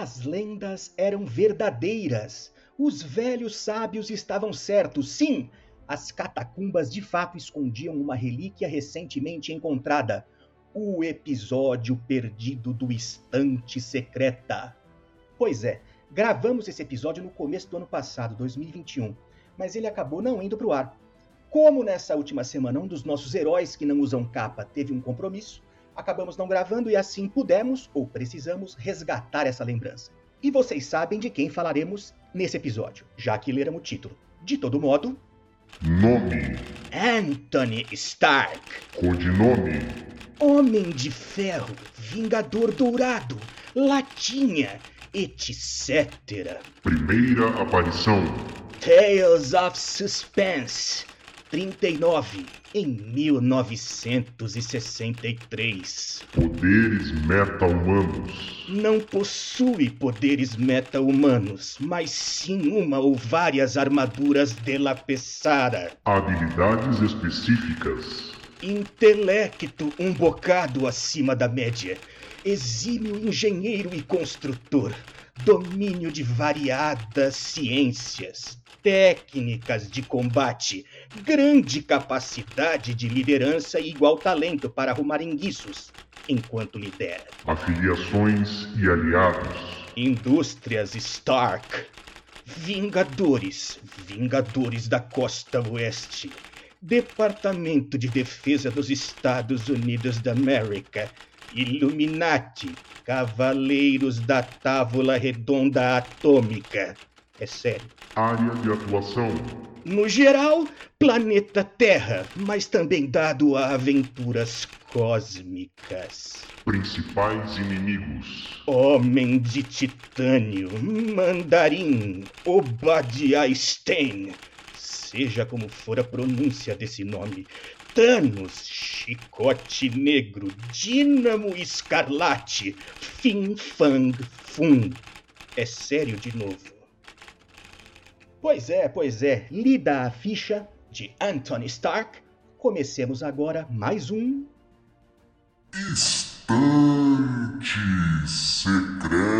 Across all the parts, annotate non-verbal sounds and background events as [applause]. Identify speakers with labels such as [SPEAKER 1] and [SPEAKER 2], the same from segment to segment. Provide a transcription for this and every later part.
[SPEAKER 1] As lendas eram verdadeiras. Os velhos sábios estavam certos. Sim, as catacumbas de fato escondiam uma relíquia recentemente encontrada. O episódio perdido do Estante Secreta. Pois é, gravamos esse episódio no começo do ano passado, 2021, mas ele acabou não indo para o ar. Como nessa última semana um dos nossos heróis que não usam capa teve um compromisso, acabamos não gravando e assim pudemos ou precisamos resgatar essa lembrança. E vocês sabem de quem falaremos nesse episódio, já que leram o título. De todo modo.
[SPEAKER 2] Nome:
[SPEAKER 1] Anthony Stark.
[SPEAKER 2] Codinome:
[SPEAKER 1] Homem de Ferro, Vingador Dourado, Latinha, etc.
[SPEAKER 2] Primeira aparição:
[SPEAKER 1] Tales of Suspense, 39, em 1963.
[SPEAKER 2] Poderes meta-humanos:
[SPEAKER 1] Não possui poderes meta-humanos, mas sim uma ou várias armaduras de la Pesara.
[SPEAKER 2] Habilidades específicas:
[SPEAKER 1] Intelecto um bocado acima da média. Exímio engenheiro e construtor. Domínio de variadas ciências. Técnicas de combate. Grande capacidade de liderança e igual talento para arrumar enguiços enquanto lidera.
[SPEAKER 2] afiliações e aliados.
[SPEAKER 1] Indústrias Stark. Vingadores. Vingadores da Costa Oeste. Departamento de Defesa dos Estados Unidos da América. Illuminati. Cavaleiros da Távola Redonda Atômica. É sério.
[SPEAKER 2] Área de atuação:
[SPEAKER 1] No geral, planeta Terra, mas também dado a aventuras cósmicas.
[SPEAKER 2] principais inimigos:
[SPEAKER 1] Homem de Titânio, Mandarim, Obadiah Stein, seja como for a pronúncia desse nome, Thanos, Chicote Negro, Dínamo Escarlate, Fin Fang Fum. É sério de novo. Pois é, pois é, lida a ficha de Anthony Stark, comecemos agora mais um
[SPEAKER 2] Estante Secreta.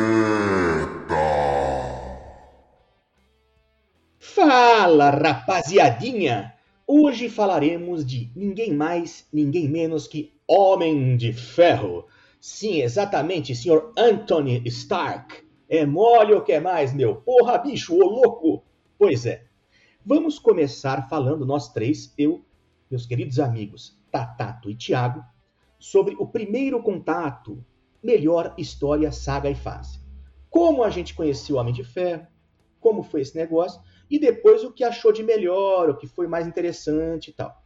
[SPEAKER 1] Fala, rapaziadinha! Hoje falaremos de ninguém mais, ninguém menos que Homem de Ferro. Sim, exatamente, senhor Anthony Stark. É mole ou quer mais, meu? Porra, bicho, ô louco! Pois é. Vamos começar falando, nós três, eu, meus queridos amigos Tatato e Tiago, sobre o primeiro contato, melhor história, saga e fase. Como a gente conheceu o Homem de Ferro, como foi esse negócio, e depois o que achou de melhor, o que foi mais interessante e tal.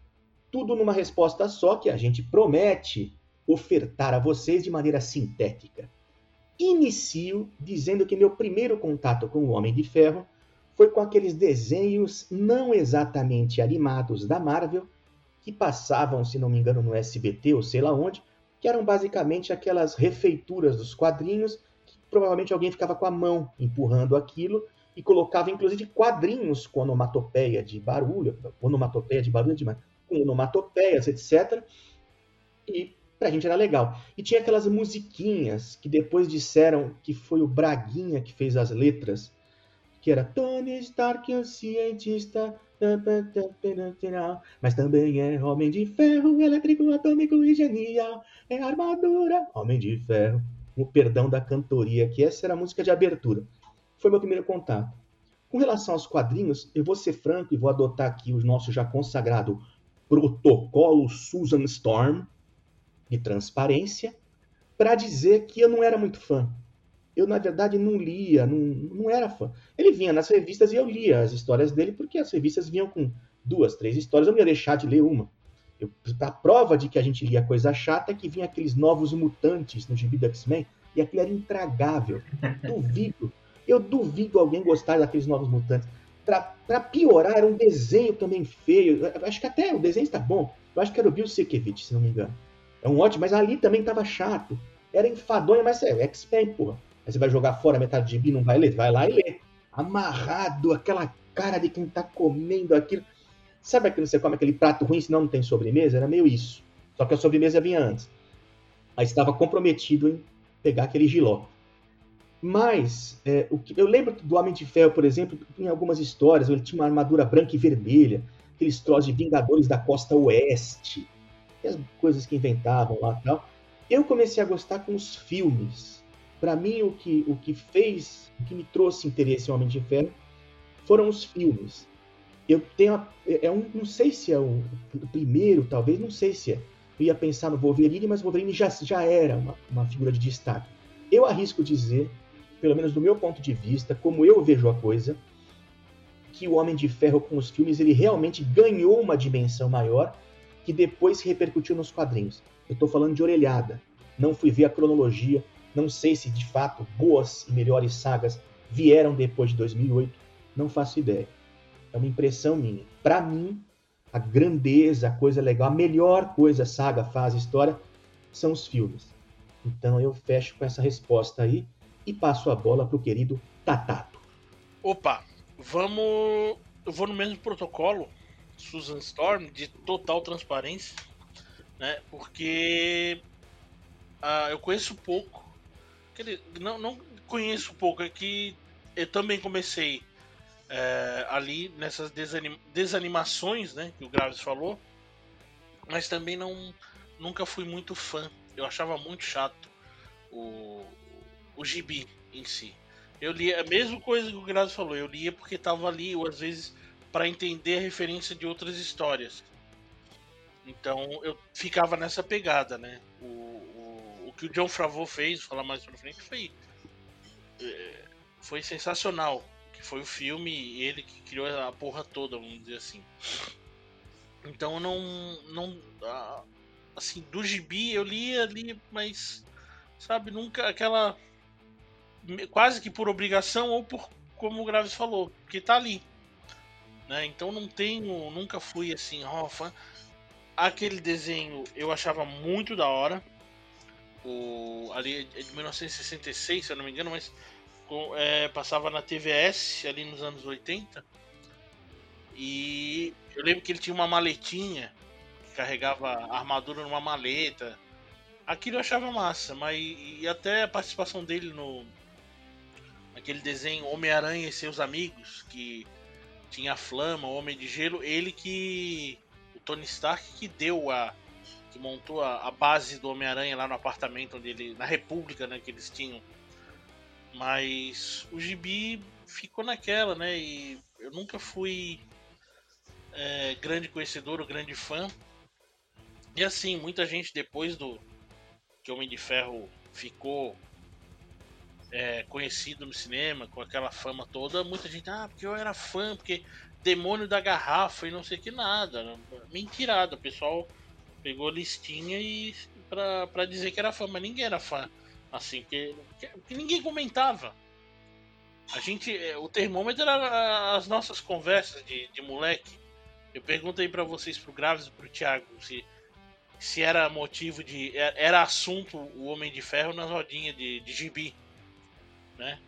[SPEAKER 1] Tudo numa resposta só que a gente promete ofertar a vocês de maneira sintética. Inicio dizendo que meu primeiro contato com o Homem de Ferro foi com aqueles desenhos não exatamente animados da Marvel, que passavam, se não me engano, no SBT ou sei lá onde, que eram basicamente aquelas refeituras dos quadrinhos, que provavelmente alguém ficava com a mão empurrando aquilo e colocava inclusive quadrinhos com onomatopeia de barulho, onomatopeia de barulho demais, com onomatopeias, etc. E pra gente era legal. E tinha aquelas musiquinhas que depois disseram que foi o Braguinha que fez as letras, que era Tony Stark, o cientista, mas também é homem de ferro, elétrico, atômico e genial, é armadura, homem de ferro. O perdão da cantoria, que essa era a música de abertura. Foi meu primeiro contato. Com relação aos quadrinhos, eu vou ser franco e vou adotar aqui o nosso já consagrado protocolo Susan Storm de transparência para dizer que eu não era muito fã. Eu, na verdade, não lia, não, não era fã. Ele vinha nas revistas e eu lia as histórias dele, porque as revistas vinham com duas, três histórias, eu não ia deixar de ler uma. Eu, a prova de que a gente lia coisa chata é que vinha aqueles novos mutantes no gibi do X-Men, e aquilo era intragável. [laughs] Duvido, eu duvido alguém gostar daqueles novos mutantes. Para piorar, era um desenho também feio. Eu acho que até o desenho está bom. Eu acho que era o Bill Sienkiewicz, se não me engano. É um ótimo, mas ali também estava chato. Era enfadonho, mas é X-Men, porra. Aí você vai jogar fora metade de gibi não vai ler? Vai lá e lê. Amarrado, aquela cara de quem tá comendo aquilo. Sabe aquilo que você come aquele prato ruim, senão não tem sobremesa? Era meio isso. Só que a sobremesa vinha antes. Aí estava comprometido em pegar aquele giló. Mas é, o que, eu lembro do Homem de Ferro, por exemplo, em algumas histórias, ele tinha uma armadura branca e vermelha, aqueles troços de Vingadores da Costa Oeste, as coisas que inventavam lá e tal. Eu comecei a gostar com os filmes. Para mim, o que, o que fez, o que me trouxe interesse em Homem de Ferro foram os filmes. Eu tenho. É um, não sei se é o, o primeiro, talvez, não sei se é. Eu ia pensar no Wolverine, mas Wolverine já, já era uma, uma figura de destaque. Eu arrisco dizer pelo menos do meu ponto de vista, como eu vejo a coisa, que o Homem de Ferro com os filmes ele realmente ganhou uma dimensão maior que depois se repercutiu nos quadrinhos. Eu estou falando de orelhada. Não fui ver a cronologia, não sei se de fato boas e melhores sagas vieram depois de 2008, não faço ideia. É uma impressão minha. Para mim, a grandeza, a coisa legal, a melhor coisa saga faz, a história, são os filmes. Então eu fecho com essa resposta aí e passo a bola para o querido Tatato.
[SPEAKER 3] Opa, vamos. Eu vou no mesmo protocolo, Susan Storm, de total transparência, né? Porque uh, eu conheço pouco. Não, não conheço pouco, é que eu também comecei é, ali nessas desanim, desanimações, né? Que o Graves falou, mas também não nunca fui muito fã. Eu achava muito chato o, o gibi em si. Eu lia a mesma coisa que o Grazi falou, eu lia porque tava ali, ou às vezes para entender a referência de outras histórias. Então eu ficava nessa pegada, né? O, o, que o John Favreau fez, falar mais pra frente, foi, é, foi sensacional. Que foi o filme ele que criou a porra toda, vamos dizer assim. Então não. não assim, do gibi eu lia ali, mas. Sabe, nunca aquela quase que por obrigação ou por como o Graves falou, que tá ali. Né? Então não tenho, nunca fui assim, ó, oh, fã. Aquele desenho eu achava muito da hora. O, ali é de 1966, se eu não me engano, mas é, passava na TVS ali nos anos 80. E eu lembro que ele tinha uma maletinha que carregava armadura numa maleta. Aquilo eu achava massa, mas e até a participação dele no, aquele desenho Homem-Aranha e seus amigos, que tinha a Flama, o Homem de Gelo, ele que. O Tony Stark que deu a. que montou a, a base do Homem-Aranha lá no apartamento onde ele. na República, né, que eles tinham. Mas o Gibi ficou naquela, né? E eu nunca fui é, grande conhecedor ou grande fã. E assim, muita gente depois do que Homem de Ferro ficou é, conhecido no cinema, com aquela fama toda, muita gente, ah, porque eu era fã, porque demônio da garrafa e não sei que nada. Mentirada, o pessoal pegou listinha e pra, pra dizer que era fã, mas ninguém era fã. Assim, porque, porque ninguém comentava. A gente. É, o termômetro era as nossas conversas de, de moleque. Eu pergunto aí pra vocês, pro Graves e pro Thiago, se, se era motivo de. É, era assunto o Homem de Ferro nas rodinhas de, de gibi né?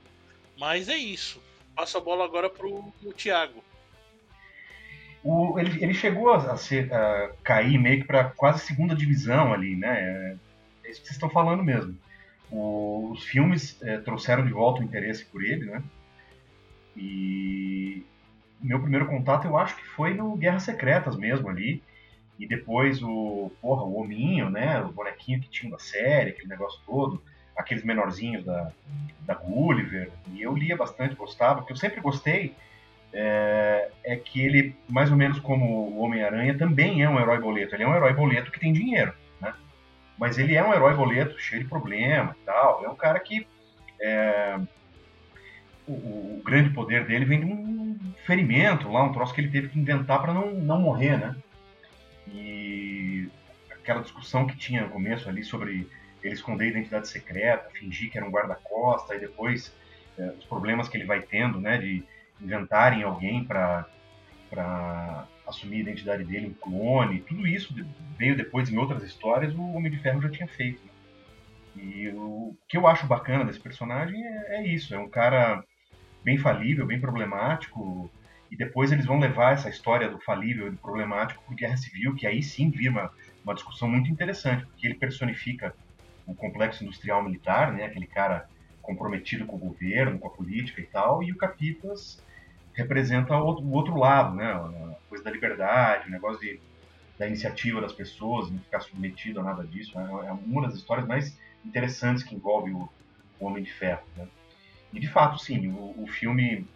[SPEAKER 3] Mas é isso. Passa a bola agora pro, pro Thiago.
[SPEAKER 4] O, ele, ele chegou a, ser, a cair meio que para quase segunda divisão ali, né? É, é isso que vocês estão falando mesmo. O, os filmes é, trouxeram de volta o interesse por ele, né? E meu primeiro contato eu acho que foi no Guerras Secretas mesmo ali. E depois o, porra, o Hominho, né? O bonequinho que tinha da série, aquele negócio todo aqueles menorzinhos da, da Gulliver, e eu lia bastante, gostava, porque eu sempre gostei, é, é que ele, mais ou menos como o Homem-Aranha, também é um herói boleto. Ele é um herói boleto que tem dinheiro, né? Mas ele é um herói boleto cheio de problema e tal. É um cara que. É, o, o, grande poder dele vem de um ferimento lá, um troço que ele teve que inventar para não, não morrer, né? E aquela discussão que tinha no começo ali sobre ele esconder a identidade secreta, fingir que era um guarda-costa, e depois é, os problemas que ele vai tendo, né, de inventarem alguém para assumir a identidade dele, um clone, tudo isso veio depois em outras histórias, o Homem de Ferro já tinha feito. Né? E o que eu acho bacana desse personagem é, é isso, é um cara bem falível, bem problemático, e depois eles vão levar essa história do falível e do problemático para Guerra Civil, que aí sim vira uma, uma discussão muito interessante, porque ele personifica o complexo industrial militar, né? Aquele cara comprometido com o governo, com a política e tal, e o Capitas representa o outro, lado, né? A coisa da liberdade, o negócio de, da iniciativa das pessoas, não ficar submetido a nada disso. Né? É uma das histórias mais interessantes que envolve o, o Homem de Ferro. Né? E de fato, sim, o, o filme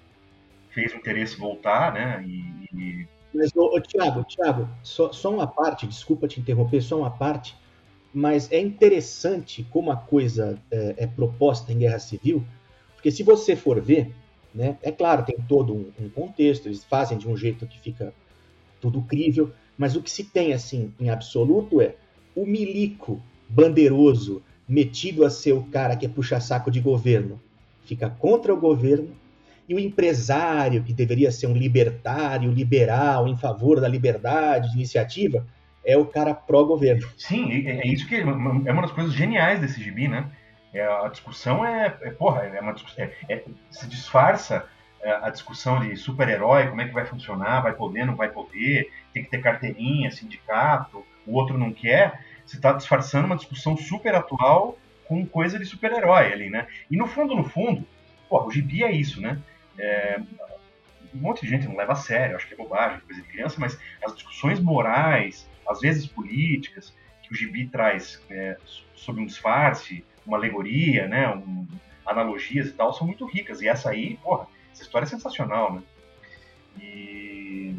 [SPEAKER 4] fez o interesse voltar, né? E, e...
[SPEAKER 1] Mas, ô, ô, Tiago, Tiago, só, só uma parte, desculpa te interromper, só uma parte, mas é interessante como a coisa é, é proposta em Guerra Civil, porque se você for ver, né, é claro, tem todo um, um contexto, eles fazem de um jeito que fica tudo crível, mas o que se tem assim em absoluto é o milico bandeiroso metido a ser o cara que é puxa-saco de governo, fica contra o governo, e o empresário, que deveria ser um libertário, liberal, em favor da liberdade, de iniciativa, é o cara pró-governo.
[SPEAKER 4] Sim, é, é isso que é uma das coisas geniais desse gibi, né? É, a discussão é, é, porra, é uma é, é, se disfarça é, a discussão de super-herói, como é que vai funcionar, vai poder, não vai poder, tem que ter carteirinha, sindicato, o outro não quer. Você está disfarçando uma discussão super atual com coisa de super-herói ali, né? E no fundo, no fundo, porra, o gibi é isso, né? É, um monte de gente não leva a sério, acho que é bobagem, coisa de criança, mas as discussões morais, às vezes políticas, que o gibi traz é, sob um disfarce, uma alegoria, né, um, analogias e tal, são muito ricas. E essa aí, porra, essa história é sensacional, né? E...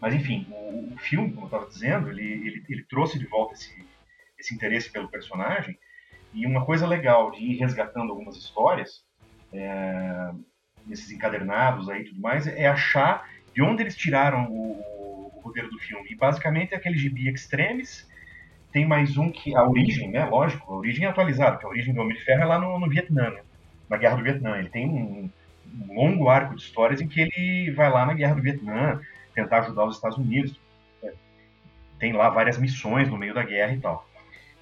[SPEAKER 4] Mas enfim, o, o filme, como eu estava dizendo, ele, ele, ele, trouxe de volta esse, esse interesse pelo personagem. E uma coisa legal de ir resgatando algumas histórias é, nesses encadernados aí e tudo mais, é achar de onde eles tiraram o, o roteiro do filme. E basicamente é aquele gibi Extremes, tem mais um que. A origem, né? Lógico, a origem é atualizada, porque a origem do Homem de Ferro é lá no, no Vietnã, né? na Guerra do Vietnã. Ele tem um, um, longo arco de histórias em que ele vai lá na Guerra do Vietnã tentar ajudar os Estados Unidos. É, tem lá várias missões no meio da guerra e tal.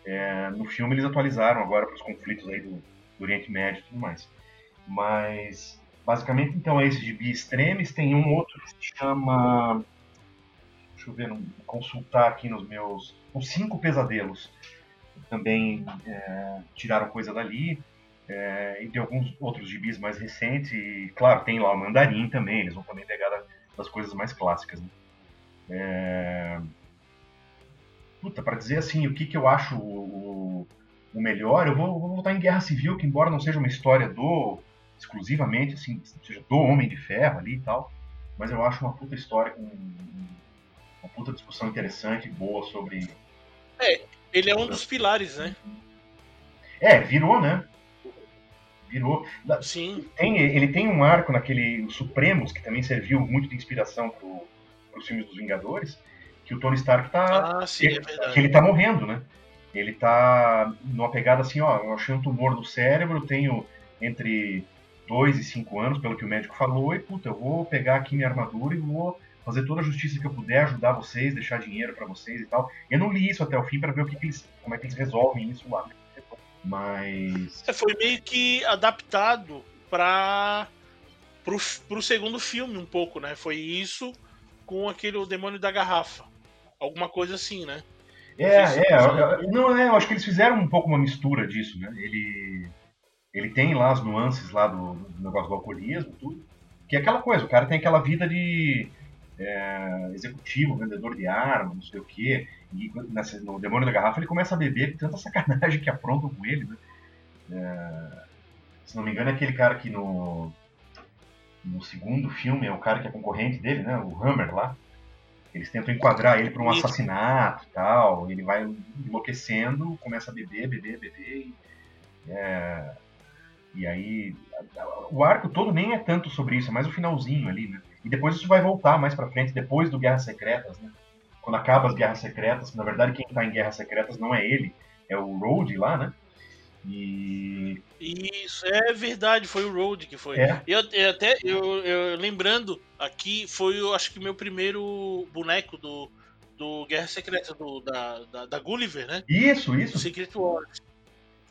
[SPEAKER 4] É, no filme eles atualizaram agora para os conflitos aí do, do Oriente Médio e tudo mais. Mas, basicamente, então, é esse de Bi Extremes. Tem um outro que se chama. Deixa eu ver, consultar aqui nos meus. Os Cinco Pesadelos. Também é, tiraram coisa dali. É, e de alguns outros gibis mais recentes. E, claro, tem lá o Mandarim também. Eles vão também pegar das coisas mais clássicas. Né? É... Puta, pra dizer assim, o que, que eu acho o, o melhor, eu vou, vou voltar em Guerra Civil, que embora não seja uma história do exclusivamente, assim, seja do Homem de Ferro ali e tal, mas eu acho uma puta história com uma puta discussão interessante e boa sobre.
[SPEAKER 3] É, ele é um dos pilares, né?
[SPEAKER 4] É, virou, né? Virou.
[SPEAKER 3] Sim.
[SPEAKER 4] Tem, ele tem um arco naquele Supremos, que também serviu muito de inspiração pro, pros filmes dos Vingadores, que o Tony Stark tá.
[SPEAKER 3] Ah, sim,
[SPEAKER 4] ele,
[SPEAKER 3] é verdade.
[SPEAKER 4] que ele tá morrendo, né? Ele tá numa pegada assim, ó, eu achei um tumor no cérebro, tenho entre dois e cinco anos, pelo que o médico falou, e puta, eu vou pegar aqui minha armadura e vou fazer toda a justiça que eu puder, ajudar vocês, deixar dinheiro para vocês e tal. Eu não li isso até o fim para ver o que, que, eles, como é que eles resolvem isso lá. Mas
[SPEAKER 3] é, foi meio que adaptado para pro, pro segundo filme um pouco, né? Foi isso com aquele o demônio da garrafa, alguma coisa assim, né?
[SPEAKER 4] É, é, não é, eu acho que eles fizeram um pouco uma mistura disso, né? Ele ele tem lá as nuances lá do, do negócio do alcoolismo, tudo. Que é aquela coisa, o cara tem aquela vida de é, executivo, vendedor de arma, não sei o quê. E nessa, no Demônio da Garrafa ele começa a beber tanta [laughs] sacanagem que aprontam com ele, né? É, se não me engano é aquele cara que no, no segundo filme é o cara que é concorrente dele, né? O Hammer lá. Eles tentam enquadrar ele para um assassinato e tal. Ele vai enlouquecendo, começa a beber, beber, beber. E, é, e aí, o arco todo nem é tanto sobre isso, é mais o finalzinho ali, né? E depois isso vai voltar mais pra frente, depois do Guerras Secretas, né? Quando acaba as Guerras Secretas, na verdade quem tá em Guerras Secretas não é ele, é o Road lá, né? E.
[SPEAKER 3] Isso, é verdade, foi o Road que foi.
[SPEAKER 4] É.
[SPEAKER 3] Eu, eu até, eu, eu, lembrando, aqui foi, eu acho que meu primeiro boneco do, do Guerra Secreta, do, da, da, da Gulliver, né?
[SPEAKER 4] Isso, isso.
[SPEAKER 3] Secret Wars.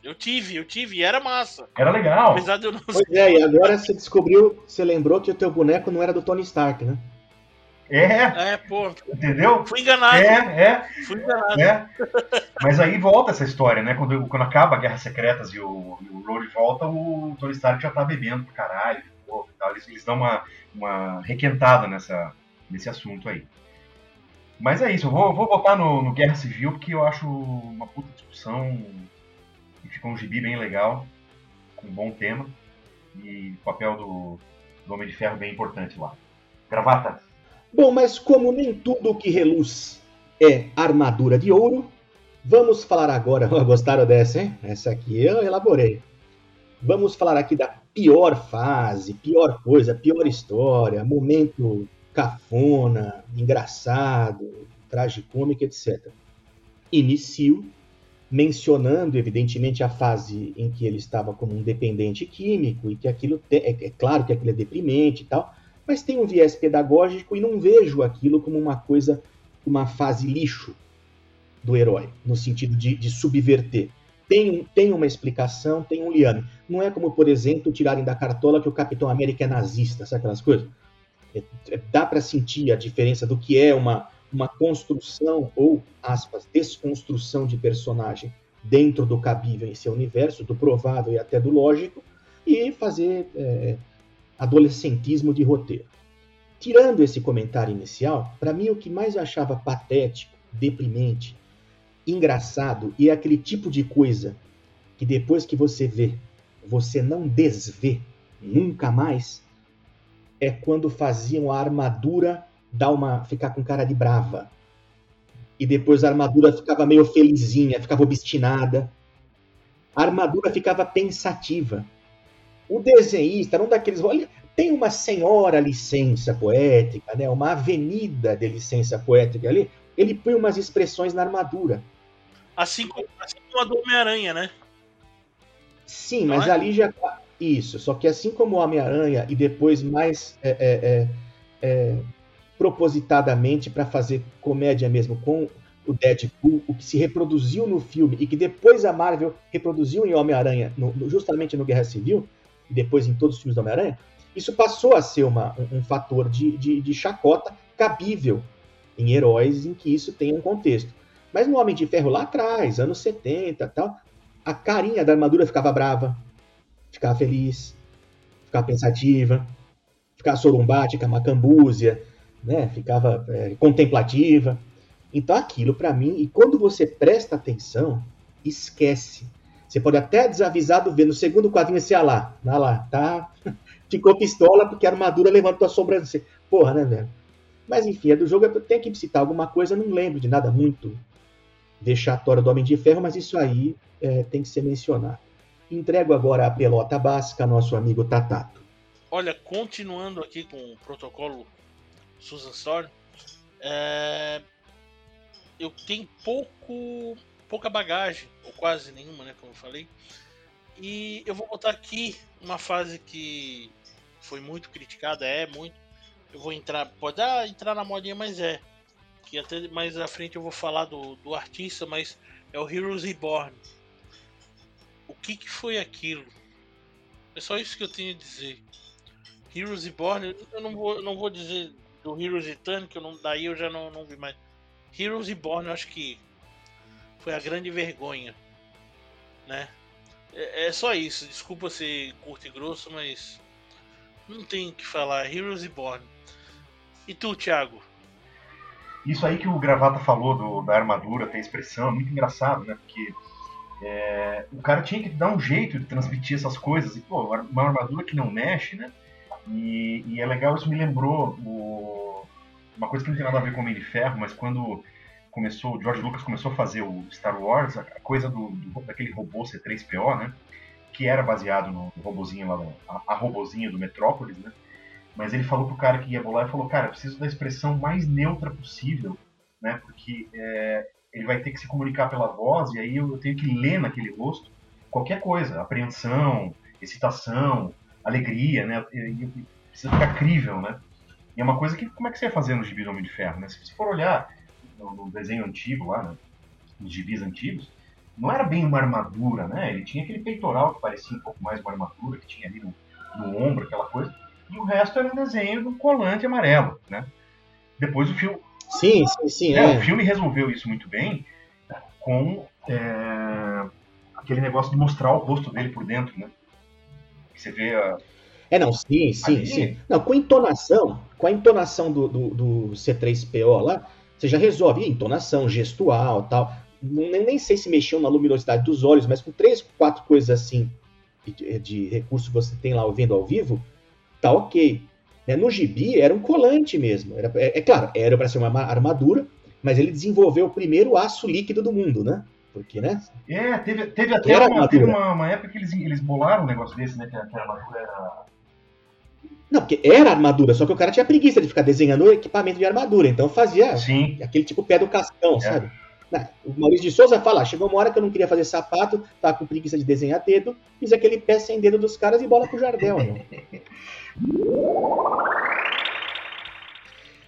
[SPEAKER 3] Eu tive, eu tive, e era massa.
[SPEAKER 4] Era legal.
[SPEAKER 3] Apesar de eu não
[SPEAKER 1] Pois é, e agora você descobriu, você lembrou que o teu boneco não era do Tony Stark, né?
[SPEAKER 4] É,
[SPEAKER 3] É, pô,
[SPEAKER 4] entendeu?
[SPEAKER 3] fui enganado.
[SPEAKER 4] É, é.
[SPEAKER 3] Fui enganado.
[SPEAKER 4] né? Mas aí volta essa história, né? Quando, quando acaba a Guerra Secretas e o, e o Rhodey volta, o Tony Stark já tá bebendo pro caralho. pô. Eles, eles dão uma, uma requentada nessa, nesse assunto aí. Mas é isso, eu vou, vou botar no, no Guerra Civil porque eu acho uma puta discussão ficou um gibi bem legal, com um bom tema e o papel do, do Homem de Ferro bem importante lá. Gravata.
[SPEAKER 1] Bom, mas como nem tudo que reluz é armadura de ouro, vamos falar agora. [laughs] Gostaram dessa, hein? Essa aqui eu elaborei. Vamos falar aqui da pior fase, pior coisa, pior história, momento cafona, engraçado, tragicômico, etc. Inicio mencionando, evidentemente, a fase em que ele estava como um dependente químico e que aquilo te- é, é claro que aquilo é deprimente e tal, mas tem um viés pedagógico e não vejo aquilo como uma coisa, uma fase lixo do herói, no sentido de, de subverter. Tem, tem uma explicação, tem um liame. Não é como, por exemplo, tirarem da cartola que o Capitão América é nazista, sabe aquelas coisas? É- é- dá para sentir a diferença do que é uma, uma construção ou, aspas, desconstrução de personagem dentro do cabível em seu universo, do provável e até do lógico, e fazer é, adolescentismo de roteiro. Tirando esse comentário inicial, para mim o que mais eu achava patético, deprimente, engraçado e é aquele tipo de coisa que depois que você vê, você não desvê nunca mais, é quando faziam a armadura dar uma ficar com cara de brava. E depois a armadura ficava meio felizinha, ficava obstinada. A armadura ficava pensativa. O desenhista, não daqueles. Olha, tem uma senhora licença poética, né? uma avenida de licença poética ali. Ele põe umas expressões na armadura.
[SPEAKER 3] Assim como, assim como a do Homem-Aranha, né?
[SPEAKER 1] Sim,
[SPEAKER 3] Não
[SPEAKER 1] mas
[SPEAKER 3] é?
[SPEAKER 1] ali já. Isso, só que assim como o Homem-Aranha e depois mais é, é, é, é, propositadamente para fazer comédia mesmo com o Deadpool, o que se reproduziu no filme e que depois a Marvel reproduziu em Homem-Aranha, justamente no Guerra Civil, e depois em todos os filmes do Homem-Aranha, isso passou a ser uma- um, um fator de, de- de chacota cabível em heróis em que isso tem um contexto. Mas no Homem de Ferro lá atrás, anos 70 e tal, a carinha da armadura ficava brava, ficava feliz, ficava pensativa, ficava sorumbática, macambúzia, né? ficava é, contemplativa. Então aquilo para mim, e quando você presta atenção, esquece. Você pode até desavisado ver no segundo quadrinho esse ah lá, ah lá, tá? [laughs] Ficou pistola porque a armadura levantou a sobrancelha. Porra, né, velho? Mas enfim, é do jogo, eu tenho que citar alguma coisa, não lembro de nada muito vexatório do Homem de Ferro, mas isso aí é, tem que ser mencionado. Entrego agora a pelota básica ao nosso amigo Tatato.
[SPEAKER 3] Olha, continuando aqui com o protocolo Susan Storm, é, eu tenho pouco, pouca bagagem, ou quase nenhuma, né, como eu falei. E eu vou botar aqui uma fase que foi muito criticada, é muito. Eu vou entrar, pode ah, entrar na modinha, mas é. Que até mais à frente eu vou falar do, do artista, mas é o Heroes Reborn. O que, que foi aquilo? É só isso que eu tenho a dizer. Heroes Reborn, eu não vou, eu não vou dizer do Heroes Return, que eu não, daí eu já não, não vi mais. Heroes Reborn, eu acho que foi a grande vergonha, né? É, é só isso, desculpa ser curto e grosso, mas não tem o que falar. Heroes Reborn. E tu, Thiago?
[SPEAKER 4] Isso aí que o Gravata falou do, da armadura, tem expressão, é muito engraçado, né? Porque é, o cara tinha que dar um jeito de transmitir essas coisas. E, pô, uma armadura que não mexe, né? E, e é legal, isso me lembrou o- uma coisa que não tem nada a ver com o Homem de Ferro, mas quando começou, o George Lucas começou a fazer o Star Wars, a coisa do, do- daquele robô C3PO, né? Que era baseado no, robozinho lá, a, a do Metrópolis, né? Mas ele falou pro cara que ia bolar e falou, cara, eu preciso da expressão mais neutra possível, né? Porque é, ele vai ter que se comunicar pela voz e aí eu tenho que ler naquele rosto qualquer coisa, apreensão, excitação, alegria, né? E, e precisa ficar crível, né? E é uma coisa que como é que você ia fazer no gibi do Homem de Ferro, né? Se você for olhar no, no desenho antigo lá, né? nos gibis antigos, não era bem uma armadura, né? Ele tinha aquele peitoral que parecia um pouco mais uma armadura, que tinha ali no, no ombro, aquela coisa, e o resto era um desenho do colante amarelo, né? Depois o filme.
[SPEAKER 1] Sim, sim, sim.
[SPEAKER 4] É,
[SPEAKER 1] É,
[SPEAKER 4] o filme resolveu isso muito bem com é, aquele negócio de mostrar o rosto dele por dentro, né? Você vê a.
[SPEAKER 1] É, não, sim, sim,
[SPEAKER 4] Ali-
[SPEAKER 1] sim. Não, com entonação, com a entonação do, do, do C3PO lá, você já resolve. E entonação, gestual tal. Nem, nem sei se mexeu na luminosidade dos olhos, mas com três, quatro coisas assim de, de recurso que você tem lá vendo ao vivo, tá ok. Né, No gibi era um colante mesmo. Era, é, é claro, era para ser uma ma- armadura, mas ele desenvolveu o primeiro aço líquido do mundo, né? Porque, né?
[SPEAKER 4] É, teve, teve até
[SPEAKER 1] Era
[SPEAKER 4] uma, teve uma, uma época que eles, eles bolaram um negócio desse, né? Que a, que a armadura era.
[SPEAKER 1] Não, porque era armadura, só que o cara tinha preguiça de ficar desenhando equipamento de armadura, então fazia
[SPEAKER 4] Sim.
[SPEAKER 1] aquele tipo pé do cascão, sabe? Né, O Maurício de Souza fala, "Ah, chegou uma hora que eu não queria fazer sapato, tava com preguiça de desenhar dedo, fiz aquele pé sem dedo dos caras e bola pro Jardel, meu. [laughs]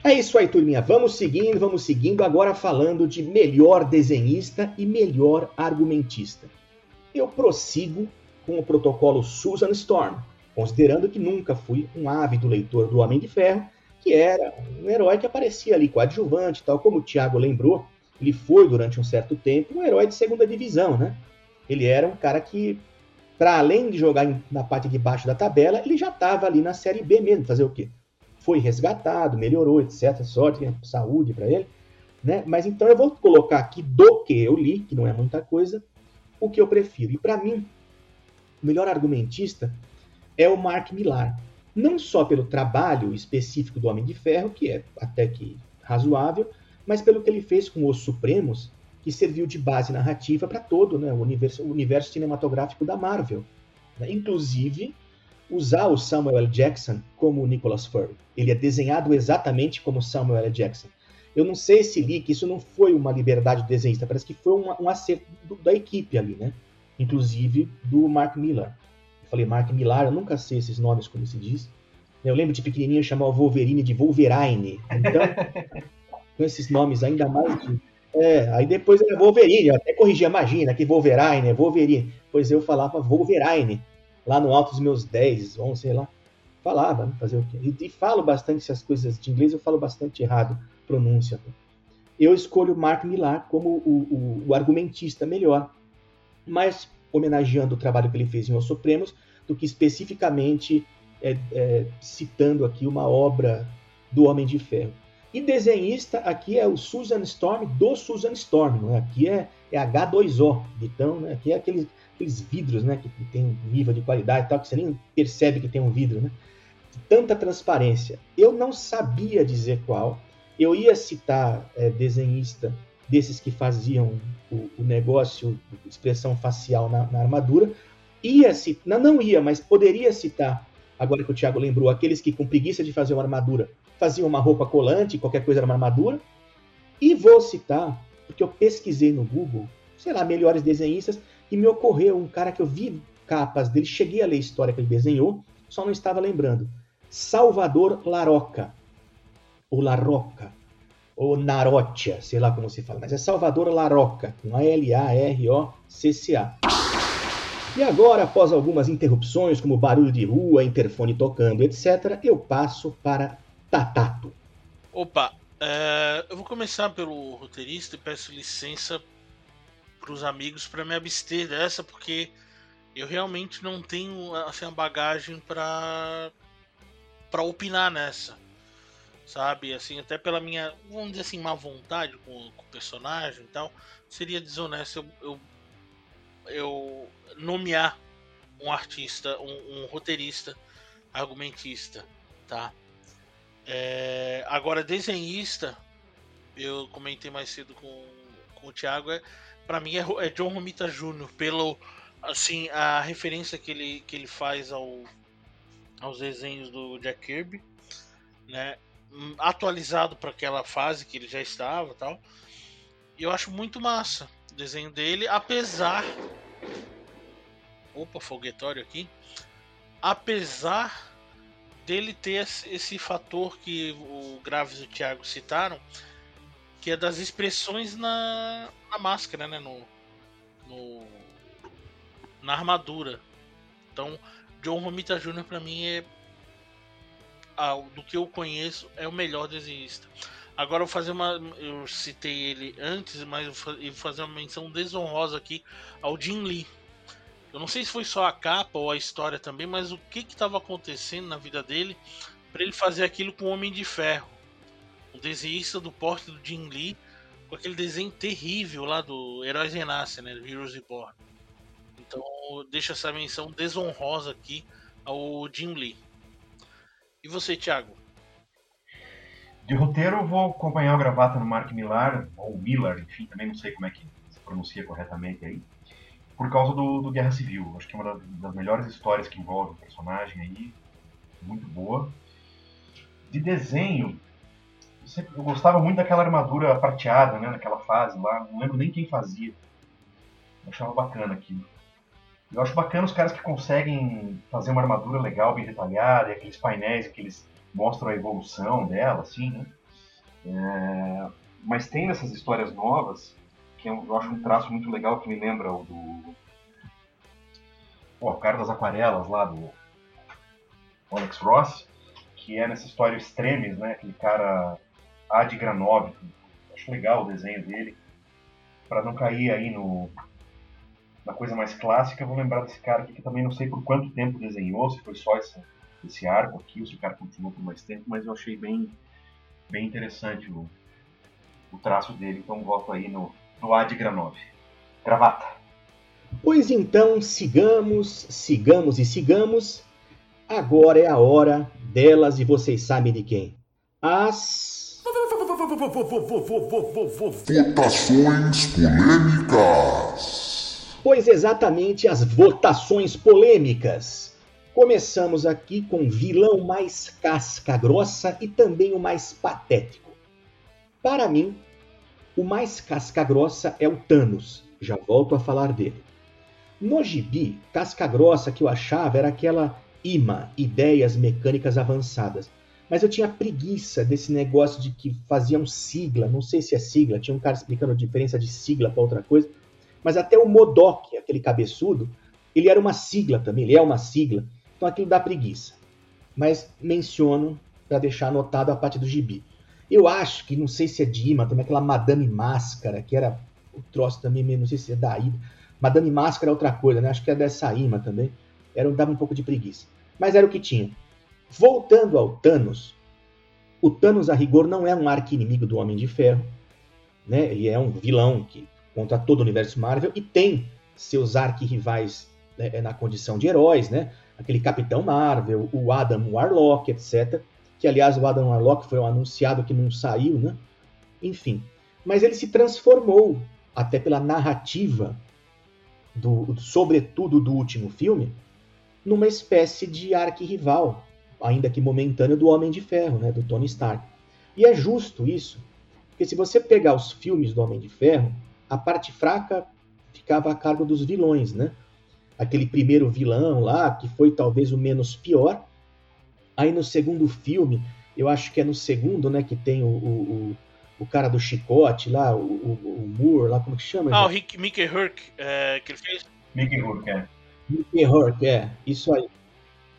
[SPEAKER 1] É isso aí, turminha. Vamos seguindo, vamos seguindo, agora falando de melhor desenhista e melhor argumentista. Eu prossigo com o protocolo Susan Storm, considerando que nunca fui um ávido leitor do Homem de Ferro, que era um herói que aparecia ali coadjuvante, tal como o Thiago lembrou, ele foi durante um certo tempo um herói de segunda divisão, né? Ele era um cara que, para além de jogar na parte de baixo da tabela, ele já estava ali na Série B mesmo, fazer o quê? Foi resgatado, melhorou, etc. Sorte, saúde para ele, né? Mas então eu vou colocar aqui do que eu li, que não é muita coisa, o que eu prefiro. E para mim, o melhor argumentista é o Mark Millar. Não só pelo trabalho específico do Homem de Ferro, que é até que razoável, mas pelo que ele fez com os Supremos, que serviu de base narrativa para todo né, o, universo, o universo cinematográfico da Marvel. né? Inclusive, usar o Samuel L. Jackson como o Nicholas Fury. Ele é desenhado exatamente como Samuel L. Jackson. Eu não sei se li que isso não foi uma liberdade do desenhista, parece que foi uma- um acerto do- da equipe ali, né? Inclusive do Mark Millar. Eu falei Mark Millar, eu nunca sei esses nomes como se diz. Eu lembro de pequenininho eu chamava o Wolverine de Wolverine. Então, [laughs] com esses nomes ainda mais de... É, aí depois era Wolverine, eu até corrigia, imagina, que Wolverine, Wolverine. Pois eu falava Wolverine, lá no alto dos meus 10, 11, sei lá. Falava, né, fazer o quê? E, e falo bastante essas coisas de inglês, eu falo bastante errado, pronúncia. Eu escolho Mark Millar como o, o, o argumentista melhor, mais homenageando o trabalho que ele fez em Os Supremos, do que especificamente é, é, citando aqui uma obra do Homem de Ferro. E desenhista aqui é o Susan Storm do Susan Storm, né? aqui é, é H2O, então, né? aqui é aqueles, aqueles vidros né? que, tem nível de qualidade e tal, que você nem percebe que tem um vidro. Né? Tanta transparência. Eu não sabia dizer qual. Eu ia citar é, desenhista desses que faziam o, o negócio, expressão facial na, na armadura. Ia citar, não, não ia, mas poderia citar, agora que o Thiago lembrou, aqueles que com preguiça de fazer uma armadura faziam uma roupa colante, qualquer coisa era uma armadura. E vou citar, porque eu pesquisei no Google, sei lá, melhores desenhistas, e me ocorreu um cara que eu vi capas dele, cheguei a ler a história que ele desenhou, só não estava lembrando. Salvador Laroca. Ou Larroca. Ou Narotia, sei lá como se fala, mas é Salvador Laroca, com A-L-A-R-O-C-C-A. E agora, após algumas interrupções, como barulho de rua, interfone tocando, etc., eu passo para Tatato.
[SPEAKER 3] Opa, é, eu vou começar pelo roteirista e peço licença para os amigos para me abster dessa, porque eu realmente não tenho assim, a bagagem para para opinar nessa, sabe? Assim, até pela minha, vamos dizer assim, má vontade com, com o personagem e tal, seria desonesto eu, eu, eu nomear um artista, um, um roteirista, argumentista, tá? É, agora, desenhista, eu comentei mais cedo com, com o Thiago, é, para mim é, é, John Romita Jr., pelo assim, a referência que ele, que ele faz ao, aos desenhos do Jack Kirby, né? Atualizado para aquela fase que ele já estava tal. E eu acho muito massa o desenho dele, apesar. Opa, foguetório aqui. Apesar dele ter esse fator que o Graves e o Thiago citaram, que é das expressões na, na máscara, né? No, no, na armadura. Então, John Romita Jr. para mim é do que eu conheço é o melhor desenhista. Agora eu vou fazer uma. Eu citei ele antes, mas eu vou fazer uma menção desonrosa aqui ao Jim Lee. Eu não sei se foi só a capa ou a história também, mas o que estava acontecendo na vida dele para ele fazer aquilo com o Homem de Ferro. O desenhista do porte do Jim Lee, com aquele desenho terrível lá do Heróis Renascem, né? Heroes Reborn. Então, deixa essa menção desonrosa aqui ao Jim Lee. E você, Thiago?
[SPEAKER 4] De roteiro, vou acompanhar o gravata no Mark Millar, ou Miller, enfim, também não sei como é que se pronuncia corretamente aí, por causa do, do Guerra Civil. Acho que é uma das melhores histórias que envolve o personagem aí, muito boa. De desenho, eu gostava muito daquela armadura prateada, né, naquela fase lá, não lembro nem quem fazia. Eu achava bacana aquilo. Eu acho bacana os caras que conseguem fazer uma armadura legal, bem detalhada, e aqueles painéis que eles mostram a evolução dela, assim, né? É... Mas tem nessas histórias novas, que eu acho um traço muito legal que me lembra o do. Pô, o cara das aquarelas lá do Alex Ross, que é nessa história Extremes, né? Aquele cara Ad Granov. Acho legal o desenho dele. Para não cair aí no, na coisa mais clássica, vou lembrar desse cara aqui que também não sei por quanto tempo desenhou, se foi só esse, esse arco aqui, ou se o cara continuou por mais tempo, mas eu achei bem, bem interessante o, o traço dele, então voto aí no, no Ad Granov. Gravata.
[SPEAKER 1] Pois então, sigamos, sigamos e sigamos. Agora é a hora delas e vocês sabem de quem. As.
[SPEAKER 2] Votações polêmicas.
[SPEAKER 1] Pois exatamente as votações polêmicas. Começamos aqui com o vilão mais casca grossa e também o mais patético. Para mim, o mais casca grossa é o Thanos. Já volto a falar dele. No gibi, casca grossa que eu achava era aquela IMA, Ideias Mecânicas Avançadas. Mas eu tinha preguiça desse negócio de que faziam sigla, não sei se é sigla, tinha um cara explicando a diferença de sigla para outra coisa. Mas até o Modok, aquele cabeçudo, ele era uma sigla também, ele é uma sigla. Então aquilo dá preguiça. Mas menciono para deixar anotado a parte do gibi. Eu acho que, não sei se é de também aquela Madame Máscara, que era o troço também, não sei se é da Ida. Madame Máscara é outra coisa, né? Acho que é dessa Ima também. Era, dava um pouco de preguiça. Mas era o que tinha. Voltando ao Thanos, o Thanos, a rigor, não é um arqui-inimigo do Homem de Ferro. Né? Ele é um vilão que contra todo o universo Marvel e tem seus arquirrivais né, na condição de heróis, né? Aquele Capitão Marvel, o Adam Warlock, etc. Que, aliás, o Adam Warlock foi um anunciado que não saiu, né? Enfim. Mas ele se transformou, até pela narrativa, do, sobretudo do último filme, numa espécie de arquirrival, ainda que momentâneo, do Homem de Ferro, né? Do Tony Stark. E é justo isso, porque se você pegar os filmes do Homem de Ferro, a parte fraca ficava a cargo dos vilões, né? Aquele primeiro vilão lá, que foi talvez o menos pior. Aí no segundo filme, eu acho que é no segundo, né, que tem o, o, o, cara do chicote lá, o, o, o Moore lá, como que chama?
[SPEAKER 3] Ah, já? o Rick, Mickey Herc, é, que ele fez.
[SPEAKER 4] Mickey Herc, é.
[SPEAKER 1] Mickey Herc, é, isso aí.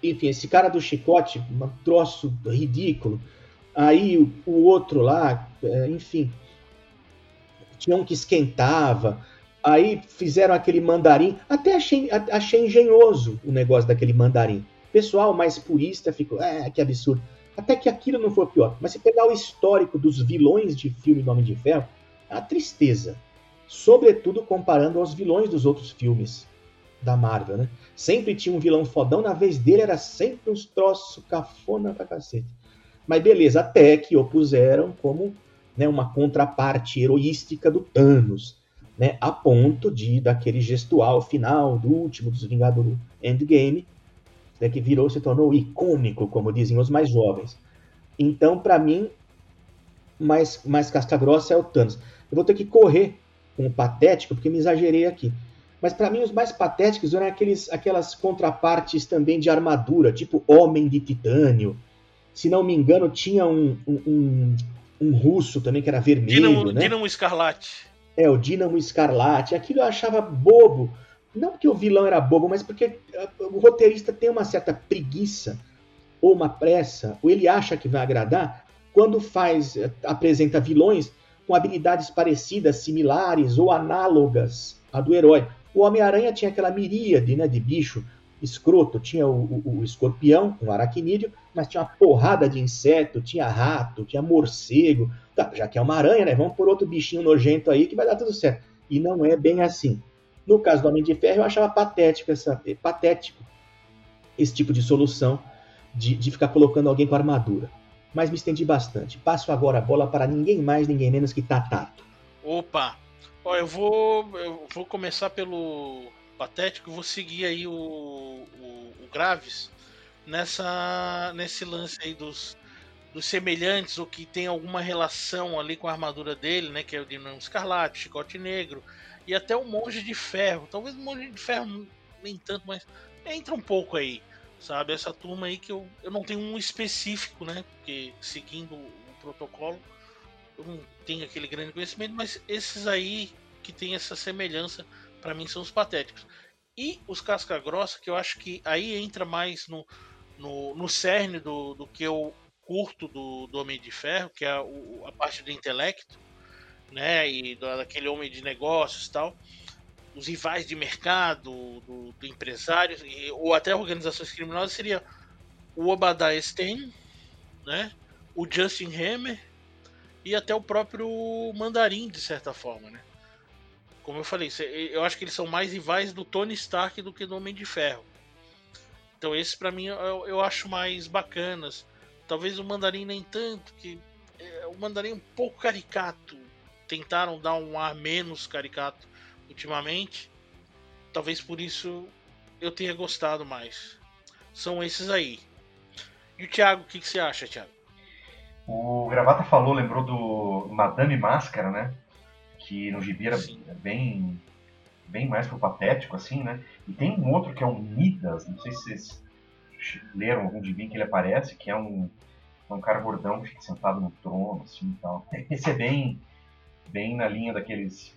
[SPEAKER 1] Enfim, esse cara do chicote, um troço ridículo. Aí o, o outro lá, é, enfim, tinha um que esquentava, aí fizeram aquele mandarim, até achei, achei engenhoso o negócio daquele mandarim. Pessoal mais purista ficou, é, que absurdo. Até que aquilo não foi pior. Mas se pegar o histórico dos vilões de filme do Homem de Ferro, é uma tristeza. Sobretudo comparando aos vilões dos outros filmes da Marvel, né? Sempre tinha um vilão fodão, na vez dele era sempre uns troços cafona pra cacete. Mas beleza, até que opuseram como né, uma contraparte heroística do Thanos, né, a ponto de daquele gestual final do último dos Vingadores Endgame, né, que virou se tornou icônico, como dizem os mais jovens. Então, para mim, mais mais casca grossa é o Thanos. Eu vou ter que correr com o patético porque me exagerei aqui. Mas para mim os mais patéticos eram aqueles, aquelas contrapartes também de armadura, tipo Homem de Titânio. Se não me engano, tinha um, um, um um russo também que era vermelho,
[SPEAKER 3] Dinamo,
[SPEAKER 1] né?
[SPEAKER 3] Dinamo Escarlate.
[SPEAKER 1] É, o Dinamo Escarlate. Aquilo eu achava bobo. Não porque o vilão era bobo, mas porque ah, o roteirista tem uma certa preguiça ou uma pressa, ou ele acha que vai agradar, quando faz apresenta vilões com habilidades parecidas, similares ou análogas à do herói. O Homem-Aranha tinha aquela miríade né, de bicho escroto, tinha o, o, o escorpião, um aracnídeo, mas tinha uma porrada de inseto, tinha rato, tinha morcego. Tá, já que é uma aranha, né? Vamos por outro bichinho nojento aí que vai dar tudo certo. E não é bem assim. No caso do Homem de Ferro, eu achava patético, essa, patético esse tipo de solução de, de ficar colocando alguém com armadura. Mas me estendi bastante. Passo agora a bola para ninguém mais, ninguém menos que Tatato.
[SPEAKER 3] Opa! Ó, eu vou, eu vou começar pelo patético, vou seguir aí o, o, o Graves nessa nesse lance aí dos, dos semelhantes ou que tem alguma relação ali com a armadura dele, né? Que é o Dinamo Escarlate, Chicote Negro e até o Monge de Ferro. Talvez o Monge de Ferro nem tanto, mas entra um pouco aí, sabe? Essa turma aí que eu, eu não tenho um específico, né? Porque seguindo o protocolo não tenho aquele grande conhecimento, mas esses aí que tem essa semelhança para mim são os patéticos. E os casca grossa, que eu acho que aí entra mais no, no, no cerne do, do que eu curto do, do Homem de Ferro, que é o, a parte do intelecto, né? E daquele homem de negócios tal. Os rivais de mercado, do, do empresário, e, ou até organizações criminosas, seria o Obadiah Stein, né? O Justin Hammer e até o próprio Mandarim, de certa forma, né? Como eu falei, eu acho que eles são mais rivais do Tony Stark do que do Homem de Ferro. Então esses para mim eu, eu, acho mais bacanas. Talvez o Mandarim nem tanto, que é, o Mandarim é um pouco caricato. Tentaram dar um ar menos caricato ultimamente. Talvez por isso eu tenha gostado mais. São esses aí. E o Thiago, o que, que você acha, Thiago?
[SPEAKER 4] O Gravata falou, lembrou do Madame Máscara, né? que no gibi era Sim. bem bem mais pro patético, assim, né? E tem um outro que é o Midas, não sei se vocês leram algum gibi que ele aparece, que é um, é um cara gordão que fica sentado no trono, assim, e tal. Esse é bem, bem na linha daqueles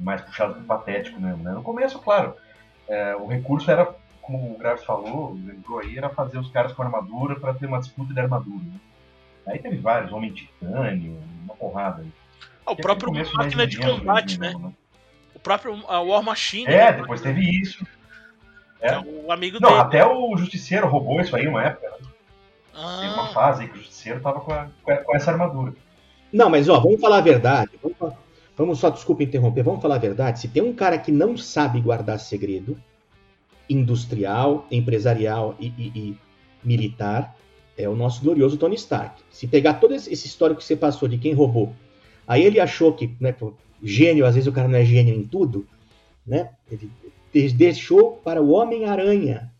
[SPEAKER 4] mais puxados pro patético mesmo, né? No começo, claro, é, o recurso era, como o Graves falou, lembrou aí, era fazer os caras com armadura para ter uma disputa de armadura, né? Aí teve vários, Homem Titânio, uma porrada aí.
[SPEAKER 3] Ah, o próprio máquina de combate, né? né? O próprio a War Machine.
[SPEAKER 4] É, né? depois teve isso.
[SPEAKER 3] É. é o amigo
[SPEAKER 4] Não,
[SPEAKER 3] dele.
[SPEAKER 4] até o Justiceiro roubou isso aí uma época. Né? Ah. Teve uma fase aí que o Justiceiro tava com, a, com essa armadura.
[SPEAKER 1] Não, mas ó, vamos falar a verdade. Vamos, vamos só, desculpa interromper, vamos falar a verdade. Se tem um cara que não sabe guardar segredo industrial, empresarial e, e, e militar, é o nosso glorioso Tony Stark. Se pegar todo esse histórico que você passou de quem roubou Aí ele achou que, né, gênio, às vezes o cara não é gênio em tudo, né? Ele deixou para o Homem-Aranha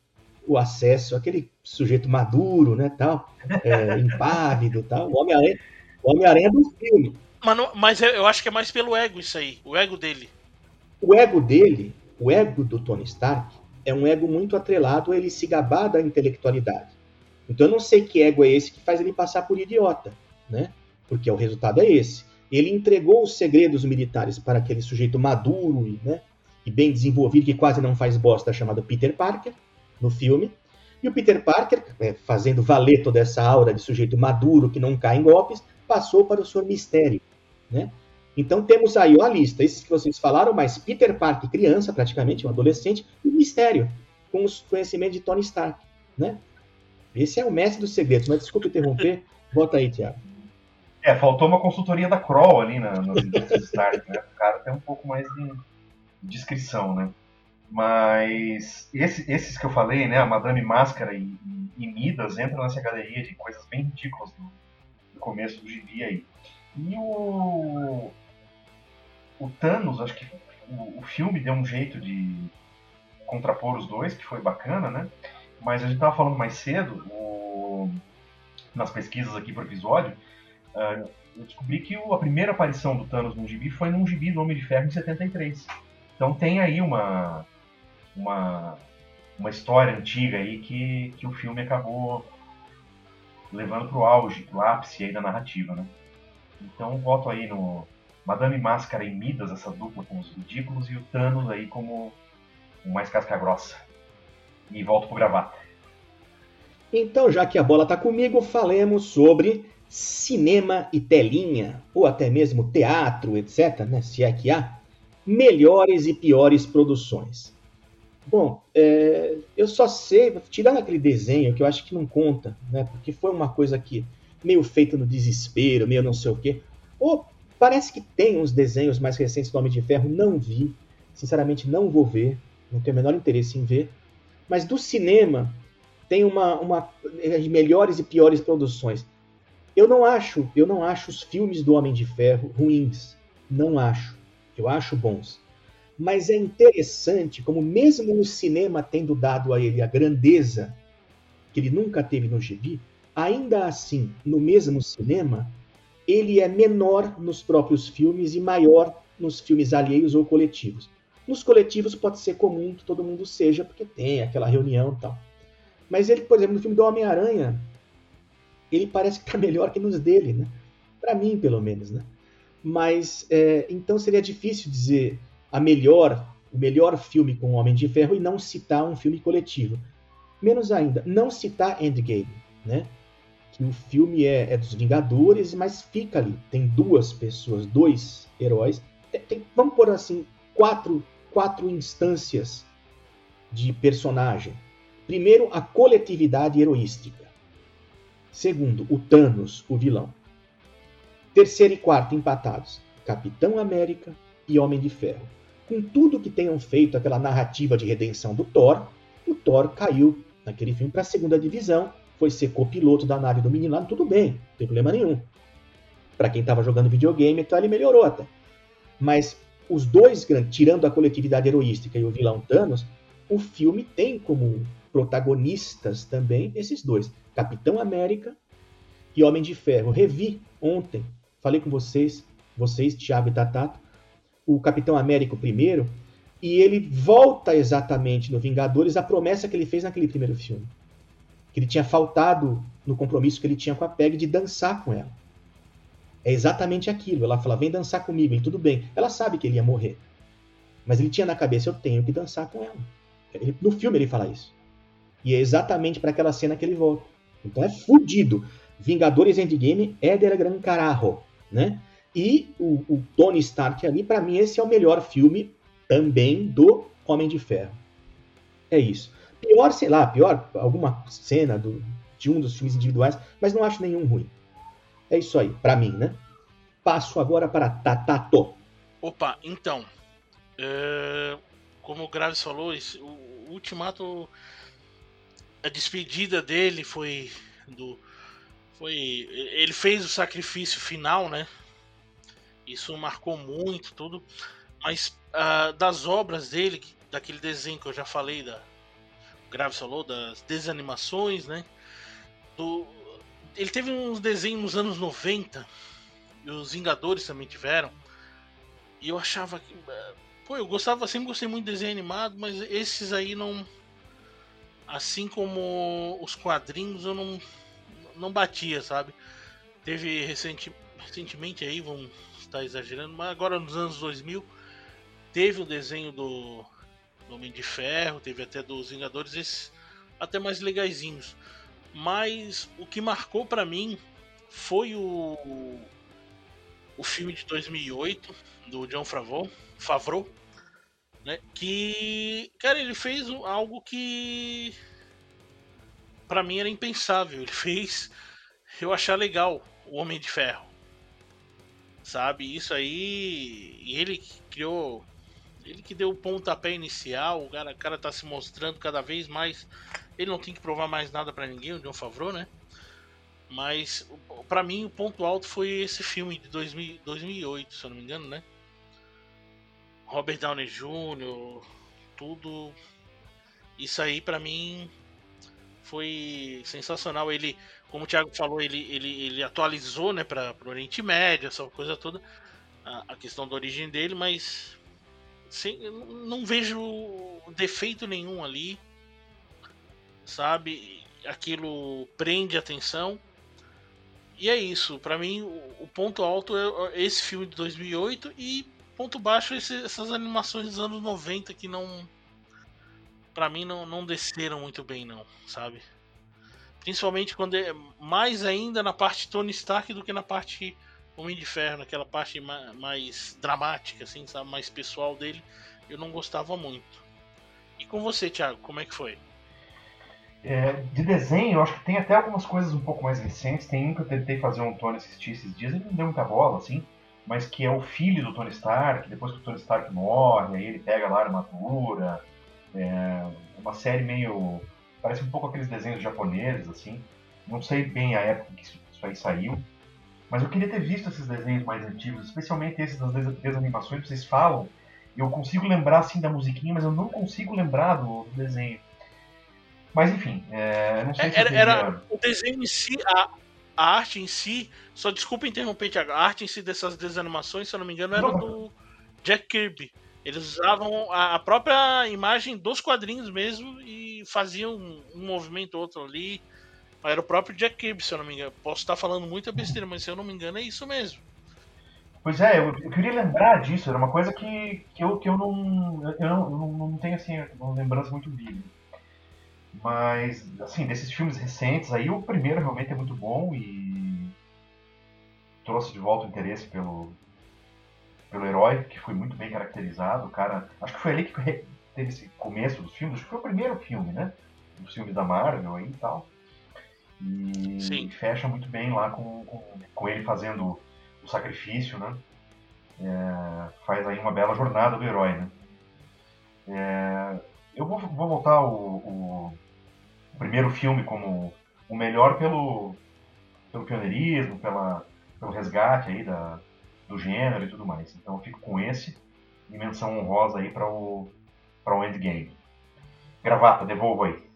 [SPEAKER 1] o acesso, aquele sujeito maduro, né, tal, é, [laughs] impávido, tal, o Homem-Aranha, Homem-Aranha do filme.
[SPEAKER 3] Mas, não, mas eu acho que é mais pelo ego isso aí, o ego dele.
[SPEAKER 1] O ego dele, o ego do Tony Stark, é um ego muito atrelado a ele se gabar da intelectualidade. Então eu não sei que ego é esse que faz ele passar por idiota, né? Porque o resultado é esse. Ele entregou os segredos militares para aquele sujeito maduro e, né, e bem desenvolvido, que quase não faz bosta, chamado Peter Parker, no filme. E o Peter Parker, né, fazendo valer toda essa aura de sujeito maduro que não cai em golpes, passou para o Senhor Mistério. Né? Então temos aí a lista, esses que vocês falaram, mas Peter Parker, criança praticamente, um adolescente, e Mistério, com os conhecimentos de Tony Stark. Né? Esse é o mestre dos segredos, mas desculpa interromper, bota aí, Tiago.
[SPEAKER 4] É, faltou uma consultoria da Kroll ali na, indústrias Stark, né? O cara tem um pouco mais de descrição, né? Mas esse, esses que eu falei, né? A Madame Máscara e, e, Midas entram nessa galeria de coisas bem ridículas do, começo do gibi aí. E o, o Thanos, acho que o, o, filme deu um jeito de contrapor os dois, que foi bacana, né? Mas a gente tava falando mais cedo, o, nas pesquisas aqui pro episódio, Uh, eu descobri que a primeira aparição do Thanos no gibi foi num gibi do Homem de Ferro em 73. Então tem aí uma, uma, uma história antiga aí que, que o filme acabou levando pro auge, pro ápice aí da narrativa, né? Então voto aí no Madame Máscara e Midas, essa dupla com os ridículos, e o Thanos aí como o mais casca grossa. E volto pro gravata.
[SPEAKER 1] Então, já que a bola tá comigo, falemos sobre cinema e telinha, ou até mesmo teatro, etc., né, se é que há, melhores e piores produções. Bom, é, eu só sei, tirando aquele desenho que eu acho que não conta, né, porque foi uma coisa que meio feita no desespero, meio não sei o quê. Ou parece que tem uns desenhos mais recentes do Homem de Ferro, não vi, sinceramente não vou ver, não tenho o menor interesse em ver. Mas do cinema tem uma, uma melhores e piores produções. Eu não acho, eu não acho os filmes do Homem de Ferro ruins, não acho. Eu acho bons. Mas é interessante como mesmo no cinema tendo dado a ele a grandeza que ele nunca teve no gibi, ainda assim, no mesmo cinema, ele é menor nos próprios filmes e maior nos filmes alheios ou coletivos. Nos coletivos pode ser comum que todo mundo seja, porque tem aquela reunião e tal. Mas ele, por exemplo, no filme do Homem-Aranha, ele parece que está [laughs] melhor que nos dele, né? Para mim, pelo menos, né? Mas é, então seria difícil dizer a melhor, o melhor filme com o Homem de Ferro e não citar um filme coletivo. Menos ainda, não citar Endgame, né? Que o filme é, é dos Vingadores, mas fica ali. Tem duas pessoas, dois heróis. Tem, tem, vamos por assim, quatro, quatro instâncias de personagem. Primeiro, a coletividade heroística. Segundo, o Thanos, o vilão. Terceiro e quarto empatados: Capitão América e Homem de Ferro. Com tudo que tenham feito aquela narrativa de redenção do Thor, o Thor caiu naquele filme para a segunda divisão, foi ser copiloto da nave do menino lá, tudo bem, não tem problema nenhum. Para quem estava jogando videogame, então ele melhorou até. Mas os dois, tirando a coletividade heroística e o vilão Thanos, o filme tem como protagonistas também esses dois. Capitão América e Homem de Ferro. Revi ontem, falei com vocês, vocês, Thiago e Tatato, o Capitão América primeiro, e ele volta exatamente no Vingadores a promessa que ele fez naquele primeiro filme. Que ele tinha faltado no compromisso que ele tinha com a Peg de dançar com ela. É exatamente aquilo. Ela fala, vem dançar comigo, e tudo bem. Ela sabe que ele ia morrer. Mas ele tinha na cabeça, eu tenho que dançar com ela. Ele, no filme ele fala isso. E é exatamente para aquela cena que ele volta. Então é fudido. Vingadores Endgame é del gran carajo, né? E o, o Tony Stark ali, para mim, esse é o melhor filme também do Homem de Ferro. É isso. Pior, sei lá, pior alguma cena do, de um dos filmes individuais, mas não acho nenhum ruim. É isso aí, para mim, né? Passo agora para Tatato.
[SPEAKER 3] Opa, então. É, como o Graves falou, esse, o, o Ultimato a despedida dele foi do foi ele fez o sacrifício final, né? Isso marcou muito tudo, mas uh, das obras dele, daquele desenho que eu já falei da Grave falou das desanimações, né? Do, ele teve uns desenhos nos anos 90 e os Vingadores também tiveram. E eu achava que pô, eu gostava, sempre gostei muito de desenho animado, mas esses aí não assim como os quadrinhos eu não, não batia, sabe? Teve recente, recentemente aí, vamos estar exagerando, mas agora nos anos 2000 teve o desenho do, do Homem de Ferro, teve até dos Vingadores, esses até mais legaisinhos. Mas o que marcou para mim foi o o filme de 2008 do John Favreau, Favreau né? Que, cara, ele fez algo que para mim era impensável. Ele [laughs] fez eu achar legal o Homem de Ferro. Sabe? Isso aí. E ele criou. Ele que deu o pontapé inicial. O cara, o cara tá se mostrando cada vez mais. Ele não tem que provar mais nada para ninguém, o John Favreau, né? Mas para mim o ponto alto foi esse filme de 2000, 2008, se eu não me engano, né? Robert Downey Jr., tudo. Isso aí para mim foi sensacional. Ele, como o Thiago falou, ele, ele, ele atualizou né, para o Oriente Médio, essa coisa toda, a, a questão da origem dele, mas sem, não vejo defeito nenhum ali, sabe? Aquilo prende atenção. E é isso, para mim o, ponto alto é esse filme de 2008 e Ponto baixo esse, essas animações dos anos 90 que não. para mim não, não desceram muito bem, não, sabe? Principalmente quando é mais ainda na parte Tony Stark do que na parte Homem de Ferro, naquela parte mais dramática, assim, sabe, mais pessoal dele, eu não gostava muito. E com você, Thiago, como é que foi?
[SPEAKER 4] É, de desenho, eu acho que tem até algumas coisas um pouco mais recentes. Tem um que eu tentei fazer um Tony assistir esses dias, ele não deu muita bola, assim, mas que é o filho do Tony Stark, depois que o Tony Stark morre, aí ele pega lá a armadura. É uma série meio. Parece um pouco aqueles desenhos japoneses, assim. Não sei bem a época que isso aí saiu. Mas eu queria ter visto esses desenhos mais antigos, especialmente esses das desanimações que vocês falam. Eu consigo lembrar assim da musiquinha, mas eu não consigo lembrar do, do desenho. Mas enfim, é, não sei
[SPEAKER 3] é, se era, era, o desenho em si, a, a arte em si, só desculpa interromper, Thiago, a arte em si dessas desanimações, se eu não me engano, era não. do Jack Kirby. Eles usavam a própria imagem dos quadrinhos mesmo e faziam um, um movimento ou outro ali. Era o próprio Jack Kirby, se eu não me engano. Posso estar falando muita besteira, mas se eu não me engano é isso mesmo.
[SPEAKER 4] Pois é, eu, eu queria lembrar disso, era uma coisa que, que, eu, que eu, não, eu, não, eu não tenho assim, uma lembrança muito viva. Mas, assim, desses filmes recentes aí, o primeiro realmente é muito bom e trouxe de volta o interesse pelo, pelo herói, que foi muito bem caracterizado. O cara, acho que foi ali que teve esse começo dos filmes, acho que foi o primeiro filme, né? Dos filmes da Marvel aí e tal. E Sim. fecha muito bem lá com, com, com ele fazendo o sacrifício, né? É, faz aí uma bela jornada do herói, né? É, eu vou, vou voltar o, primeiro filme como o melhor pelo, pelo pioneirismo, pela, pelo resgate aí da, do gênero e tudo mais. Então eu fico com esse e menção honrosa aí para o, para o Endgame. Gravata, devolvo aí.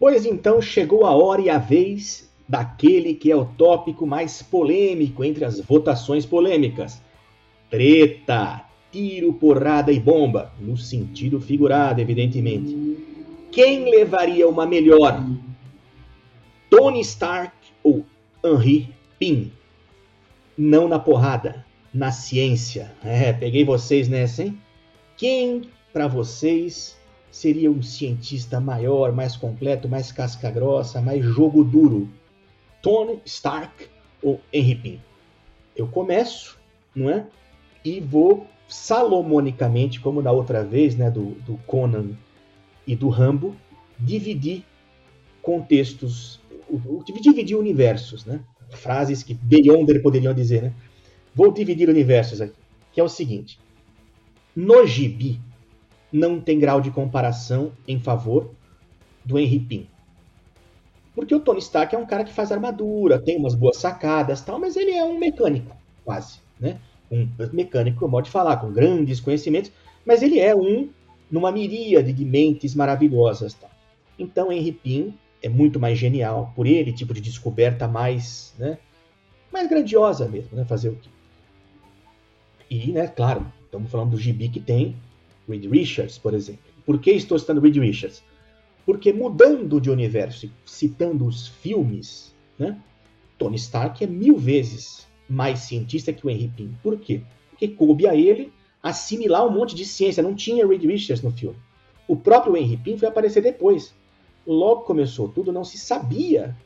[SPEAKER 1] Pois então chegou a hora e a vez daquele que é o tópico mais polêmico entre as votações polêmicas. Treta, tiro, porrada e bomba, no sentido figurado, evidentemente. Quem levaria uma melhor? Tony Stark ou Henry Pym? Não na porrada, na ciência. É, peguei vocês nessa, hein? Quem, para vocês, seria um cientista maior, mais completo, mais casca-grossa, mais jogo duro? Tony Stark ou Henry Pym? Eu começo, não é? E vou salomonicamente, como da outra vez, né, do, do Conan e do Rambo, dividir contextos, dividir universos, né? Frases que Beyonder poderiam dizer, né? Vou dividir universos aqui, que é o seguinte: no gibi, não tem grau de comparação em favor do Henry Pym. Porque o Tony Stark é um cara que faz armadura, tem umas boas sacadas tal, mas ele é um mecânico, quase, né? Um mecânico, modo de falar, com grandes conhecimentos, mas ele é um numa miríade de mentes maravilhosas tal. Então Henry Pym é muito mais genial por ele, tipo de descoberta mais, né? Mais grandiosa mesmo, né? Fazer o quê? E, né, claro, estamos falando do gibi que tem Reed Richards, por exemplo. Por que estou citando Reed Richards? Porque mudando de universo, citando os filmes, né, Tony Stark é mil vezes mais cientista que o Henry Pym. Por quê? Porque coube a ele assimilar um monte de ciência. Não tinha Reed Richards no filme. O próprio Henry Pym foi aparecer depois. Logo começou tudo, não se sabia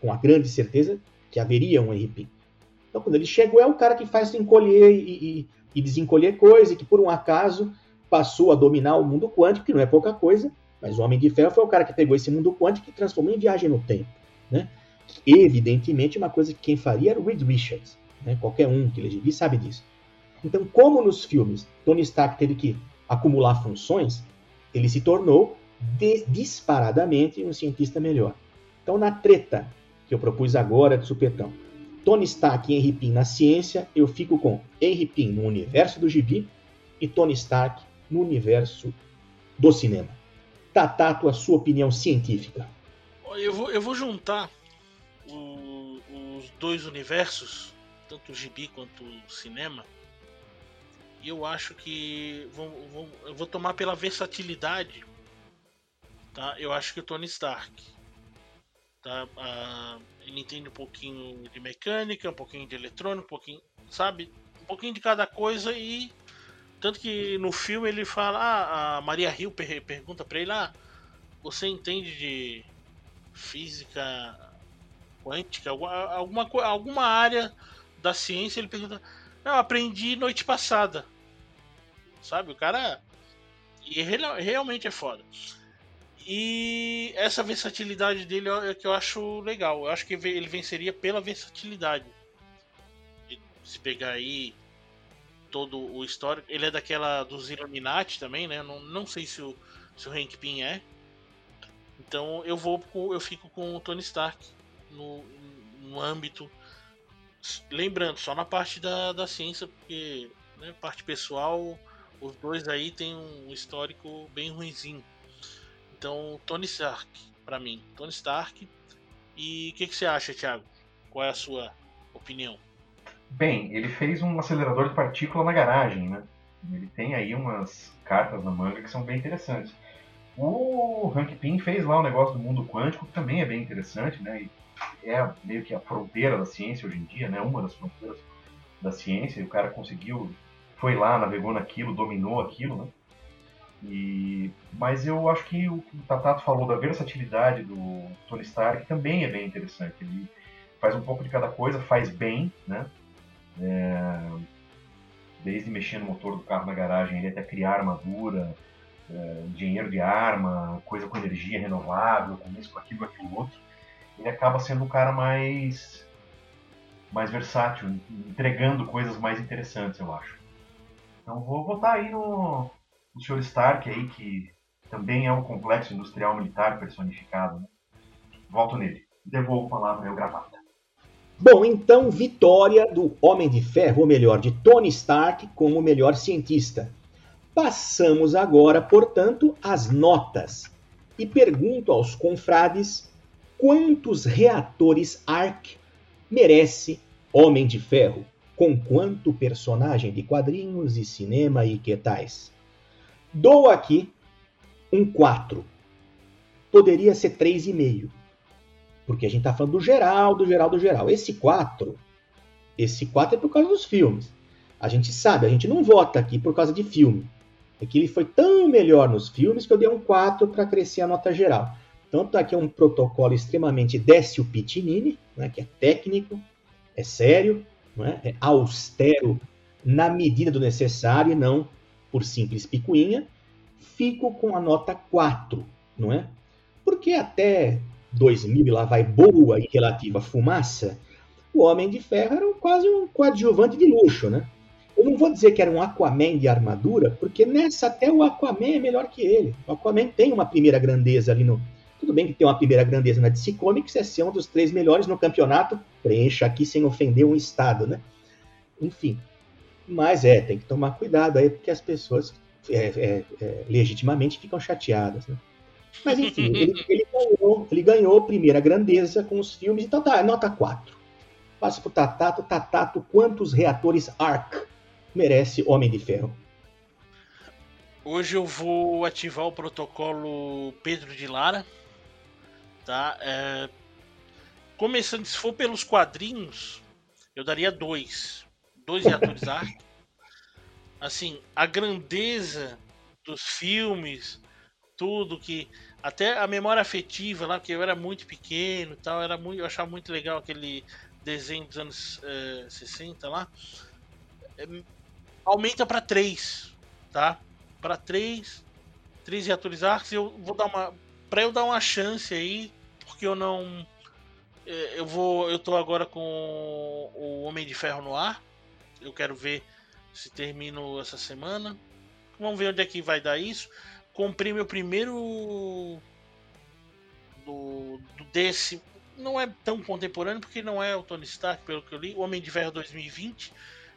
[SPEAKER 1] com a grande certeza que haveria um Henry Pym. Então, quando ele chegou, é o cara que faz encolher e, e, e desencolher coisa, e que por um acaso passou a dominar o mundo quântico, que não é pouca coisa, mas o Homem de Ferro foi o cara que pegou esse mundo quântico e transformou em viagem no tempo. Né? Evidentemente, uma coisa que quem faria era o Reed Richards. Né? Qualquer um que lê sabe disso. Então, como nos filmes Tony Stark teve que acumular funções, ele se tornou disparadamente um cientista melhor. Então, na treta que eu propus agora de supetão, Tony Stark e Henry Pym na ciência, eu fico com Henry Pym no universo do gibi e Tony Stark no universo do cinema. Tatato, a sua opinião científica.
[SPEAKER 3] Eu vou, eu vou juntar o, os dois universos, tanto o gibi quanto o cinema, e eu acho que vou, vou, eu vou tomar pela versatilidade. Tá? Eu acho que o Tony Stark. Tá? Ah, ele entende um pouquinho de mecânica, um pouquinho de eletrônico, um pouquinho, sabe? Um pouquinho de cada coisa e tanto que no filme ele fala, ah, a Maria Hill per pergunta para ele, ah, você entende de física quântica, alguma, alguma, área da ciência, ele pergunta, não, aprendi noite passada. Sabe, o cara. E realmente é foda. E essa versatilidade dele é que eu acho legal. Eu acho que ele venceria pela versatilidade. Se pegar aí todo o histórico. Ele é daquela dos Illuminati também, né? Não, não sei se o, se o Hank Pym é. Então eu vou eu fico com o Tony Stark no, no âmbito. Lembrando, só na parte da, da ciência, porque né, parte pessoal, os dois aí tem um histórico bem ruimzinho. Então, Tony Stark, para mim. Tony Stark. E o que, que você acha, Thiago? Qual é a sua opinião?
[SPEAKER 4] Bem, ele fez um acelerador de partícula na garagem, né? Ele tem aí umas cartas na manga que são bem interessantes. O Hank Pym fez lá um negócio do mundo quântico, que também é bem interessante, né? E é meio que a fronteira da ciência hoje em dia, né? Uma das fronteiras da ciência. E o cara conseguiu, foi lá, navegou naquilo, dominou aquilo, né? E, mas eu acho que o que o Tatato falou da versatilidade do Tony Stark também é bem interessante. Ele faz um pouco de cada coisa, faz bem, né? É, desde mexer no motor do carro na garagem, ele até criar armadura, é, engenheiro de arma, coisa com energia renovável, com isso, com aquilo, com aquilo outro. Ele acaba sendo um cara mais mais versátil, entregando coisas mais interessantes, eu acho. Então vou votar aí no, no Sr. Stark aí, que também é um complexo industrial militar personificado. Né? Volto nele. Devolvo a palavra ao gravata.
[SPEAKER 1] Bom, então, vitória do Homem de Ferro, ou melhor, de Tony Stark como o melhor cientista. Passamos agora, portanto, às notas. E pergunto aos confrades quantos reatores ARC merece Homem de Ferro? Com quanto personagem de quadrinhos e cinema e que tais? Dou aqui um 4. Poderia ser 3,5 porque a gente está falando do geral, do geral, do geral. Esse 4, esse 4 é por causa dos filmes. A gente sabe, a gente não vota aqui por causa de filme. É que ele foi tão melhor nos filmes que eu dei um 4 para crescer a nota geral. Tá aqui um protocolo extremamente Décio Pitinini, né, que é técnico, é sério, é? é austero na medida do necessário e não por simples picuinha. Fico com a nota 4, não é? Porque até 2000 e lá vai boa e relativa fumaça, o Homem de Ferro era quase um coadjuvante de luxo, né? Eu não vou dizer que era um Aquaman de armadura, porque nessa até o Aquaman é melhor que ele. O Aquaman tem uma primeira grandeza ali no. Tudo bem que tem uma primeira grandeza na DC Comics, é ser um dos três melhores no campeonato. Preencha aqui sem ofender um estado, né? Enfim. Mas é, tem que tomar cuidado aí, porque as pessoas é, é, é, legitimamente ficam chateadas, né? Mas enfim, [laughs] ele, ele, ganhou, ele ganhou primeira grandeza com os filmes, então tá, nota 4. Passo pro Tatato. Tatato, quantos reatores ARC merece Homem de Ferro?
[SPEAKER 3] Hoje eu vou ativar o protocolo Pedro de Lara. Tá? É... Começando, se for pelos quadrinhos, eu daria dois. Dois reatores [laughs] ARC. Assim, a grandeza dos filmes, tudo que até a memória afetiva lá, que eu era muito pequeno, tal, era muito, eu achava muito legal aquele desenho dos anos é, 60 lá. É, aumenta para 3, tá? Para 3, 3 reatores arcs, eu vou dar uma para eu dar uma chance aí, porque eu não é, eu vou eu tô agora com o Homem de Ferro no ar. Eu quero ver se termino essa semana. Vamos ver onde é que vai dar isso comprei meu primeiro do, do, desse. Não é tão contemporâneo porque não é o Tony Stark, pelo que eu li, o Homem de Ferro 2020,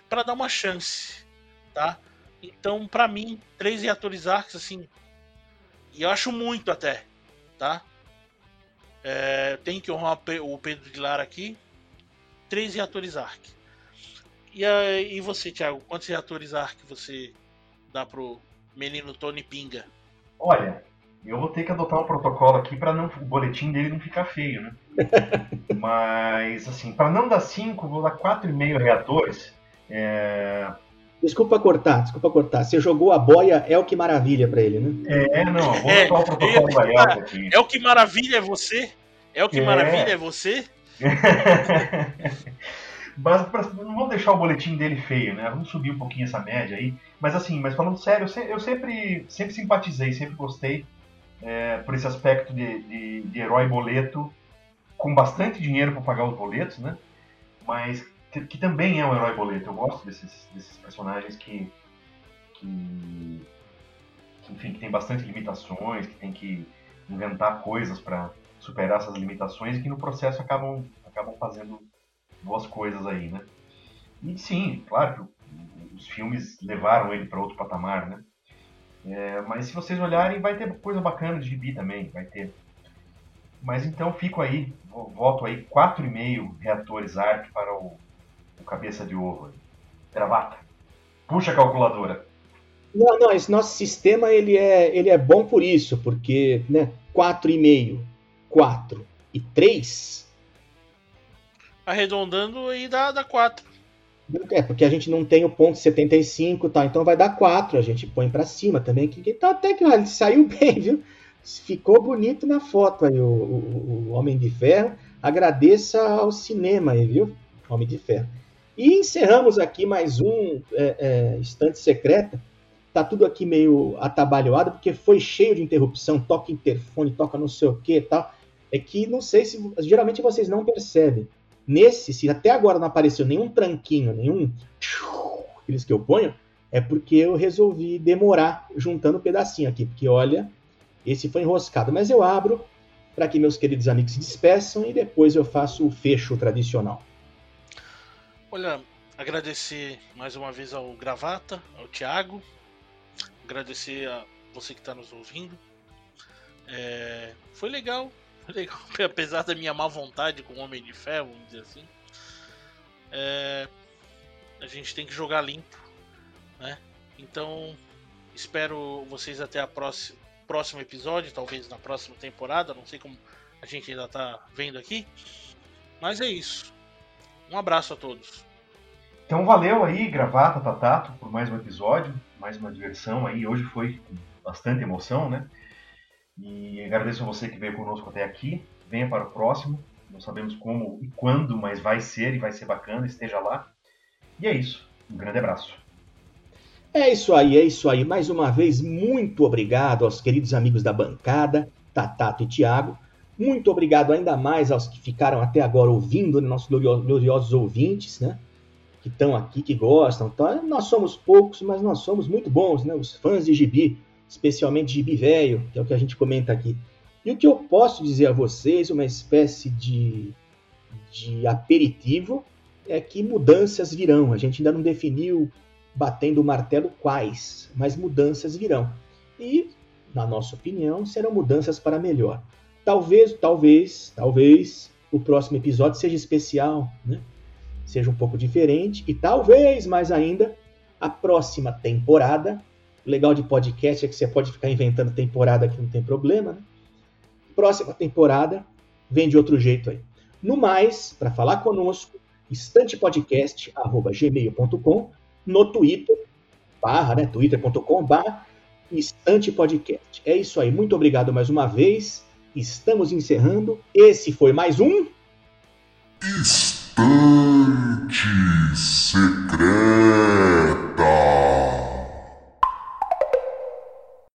[SPEAKER 3] para dar uma chance, tá? Então, para mim, três reatores arcs assim, e eu acho muito até, tá? É, tem que honrar o Pedro de Lara aqui. Três reatores arc. E, e você, Thiago, quantos reatores arc você dá pro menino Tony Pinga?
[SPEAKER 4] Olha, eu vou ter que adotar um protocolo aqui para não o boletim dele não ficar feio, né? [laughs] Mas, assim, para não dar 5, vou dar 4,5 reatores. É...
[SPEAKER 1] Desculpa cortar, desculpa cortar. Você jogou a boia, é o que maravilha para ele,
[SPEAKER 4] né? É, não, vou adotar o protocolo
[SPEAKER 3] da aqui. É o que maravilha é você? É o que é... maravilha é você? [laughs]
[SPEAKER 4] não vamos deixar o boletim dele feio, né? Vamos subir um pouquinho essa média aí. Mas assim, mas falando sério, eu sempre, sempre simpatizei, sempre gostei é, por esse aspecto de, de, de herói boleto com bastante dinheiro para pagar os boletos, né? Mas que, que, também é um herói boleto. Eu gosto desses, desses personagens que, que, que, enfim, que tem bastante limitações, que tem que inventar coisas para superar essas limitações e que no processo acabam, acabam fazendo boas coisas aí, né? E sim, claro que os filmes levaram ele para outro patamar, né? É, mas se vocês olharem, vai ter coisa bacana de gibi também, vai ter. Mas então fico aí, voto aí 4,5 reatores ARC para o, o cabeça de ovo. Gravata. Puxa a calculadora.
[SPEAKER 1] Não, não, esse nosso sistema ele é, ele é bom por isso, porque né, 4,5, 4 e 3.
[SPEAKER 3] Arredondando aí dá, dá 4.
[SPEAKER 1] É, porque a gente não tem o ponto 75 tá? Então vai dar 4, a gente põe para cima também. Que, que tá até que ele saiu [laughs] bem, viu? Ficou bonito na foto aí, o, o, o, Homem de Ferro. Agradeça ao cinema aí, viu? Homem de Ferro. E encerramos aqui mais um é, é, Estante Secreta. Tá tudo aqui meio atabalhoado, porque foi cheio de interrupção, toca interfone, toca não sei o que e tal. É que não sei se. Geralmente vocês não percebem. Nesse, se até agora não apareceu nenhum tranquinho, nenhum aqueles que eu ponho, é porque eu resolvi demorar juntando um pedacinho aqui, porque olha, esse foi enroscado. Mas eu abro para que meus queridos amigos se despeçam e depois eu faço o fecho tradicional.
[SPEAKER 3] Olha, agradecer mais uma vez ao Gravata, ao Thiago, agradecer a você que está nos ouvindo. É, foi legal, [laughs] apesar da minha má vontade com o Homem de Ferro, vamos dizer assim. É, a gente tem que jogar limpo, né? Então, espero vocês até a próxima próximo episódio, talvez na próxima temporada, não sei como a gente ainda tá vendo aqui. Mas é isso. Um abraço a todos.
[SPEAKER 4] Então valeu aí, Gravata, Tatato, por mais um episódio, mais uma diversão aí. Hoje foi com bastante emoção, né? E agradeço a você que veio conosco até aqui. Venha para o próximo. Não sabemos como e quando, mas vai ser e vai ser bacana. Esteja lá. E é isso. Um grande abraço.
[SPEAKER 1] É isso aí, é isso aí. Mais uma vez, muito obrigado aos queridos amigos da bancada, Tatato e Tiago. Muito obrigado ainda mais aos que ficaram até agora ouvindo, né, nossos gloriosos ouvintes, né? Que estão aqui, que gostam. Então, nós somos poucos, mas nós somos muito bons, né? Os fãs de gibi especialmente gibi velho, que é o que a gente comenta aqui. E o que eu posso dizer a vocês, uma espécie de, de aperitivo, é que mudanças virão. A gente ainda não definiu, batendo o martelo, quais, mas mudanças virão. E, na nossa opinião, serão mudanças para melhor. Talvez, talvez, talvez o próximo episódio seja especial, né? seja um pouco diferente, e talvez mais ainda a próxima temporada o legal de podcast é que você pode ficar inventando temporada que não tem problema. Né? Próxima temporada vem de outro jeito aí. No mais, para falar conosco, estantepodcast.gmail.com, no Twitter, barra, né, twitter.com, barra, estantepodcast. É isso aí, muito obrigado mais uma vez. Estamos encerrando. Esse foi mais um...
[SPEAKER 2] Estante Secreta.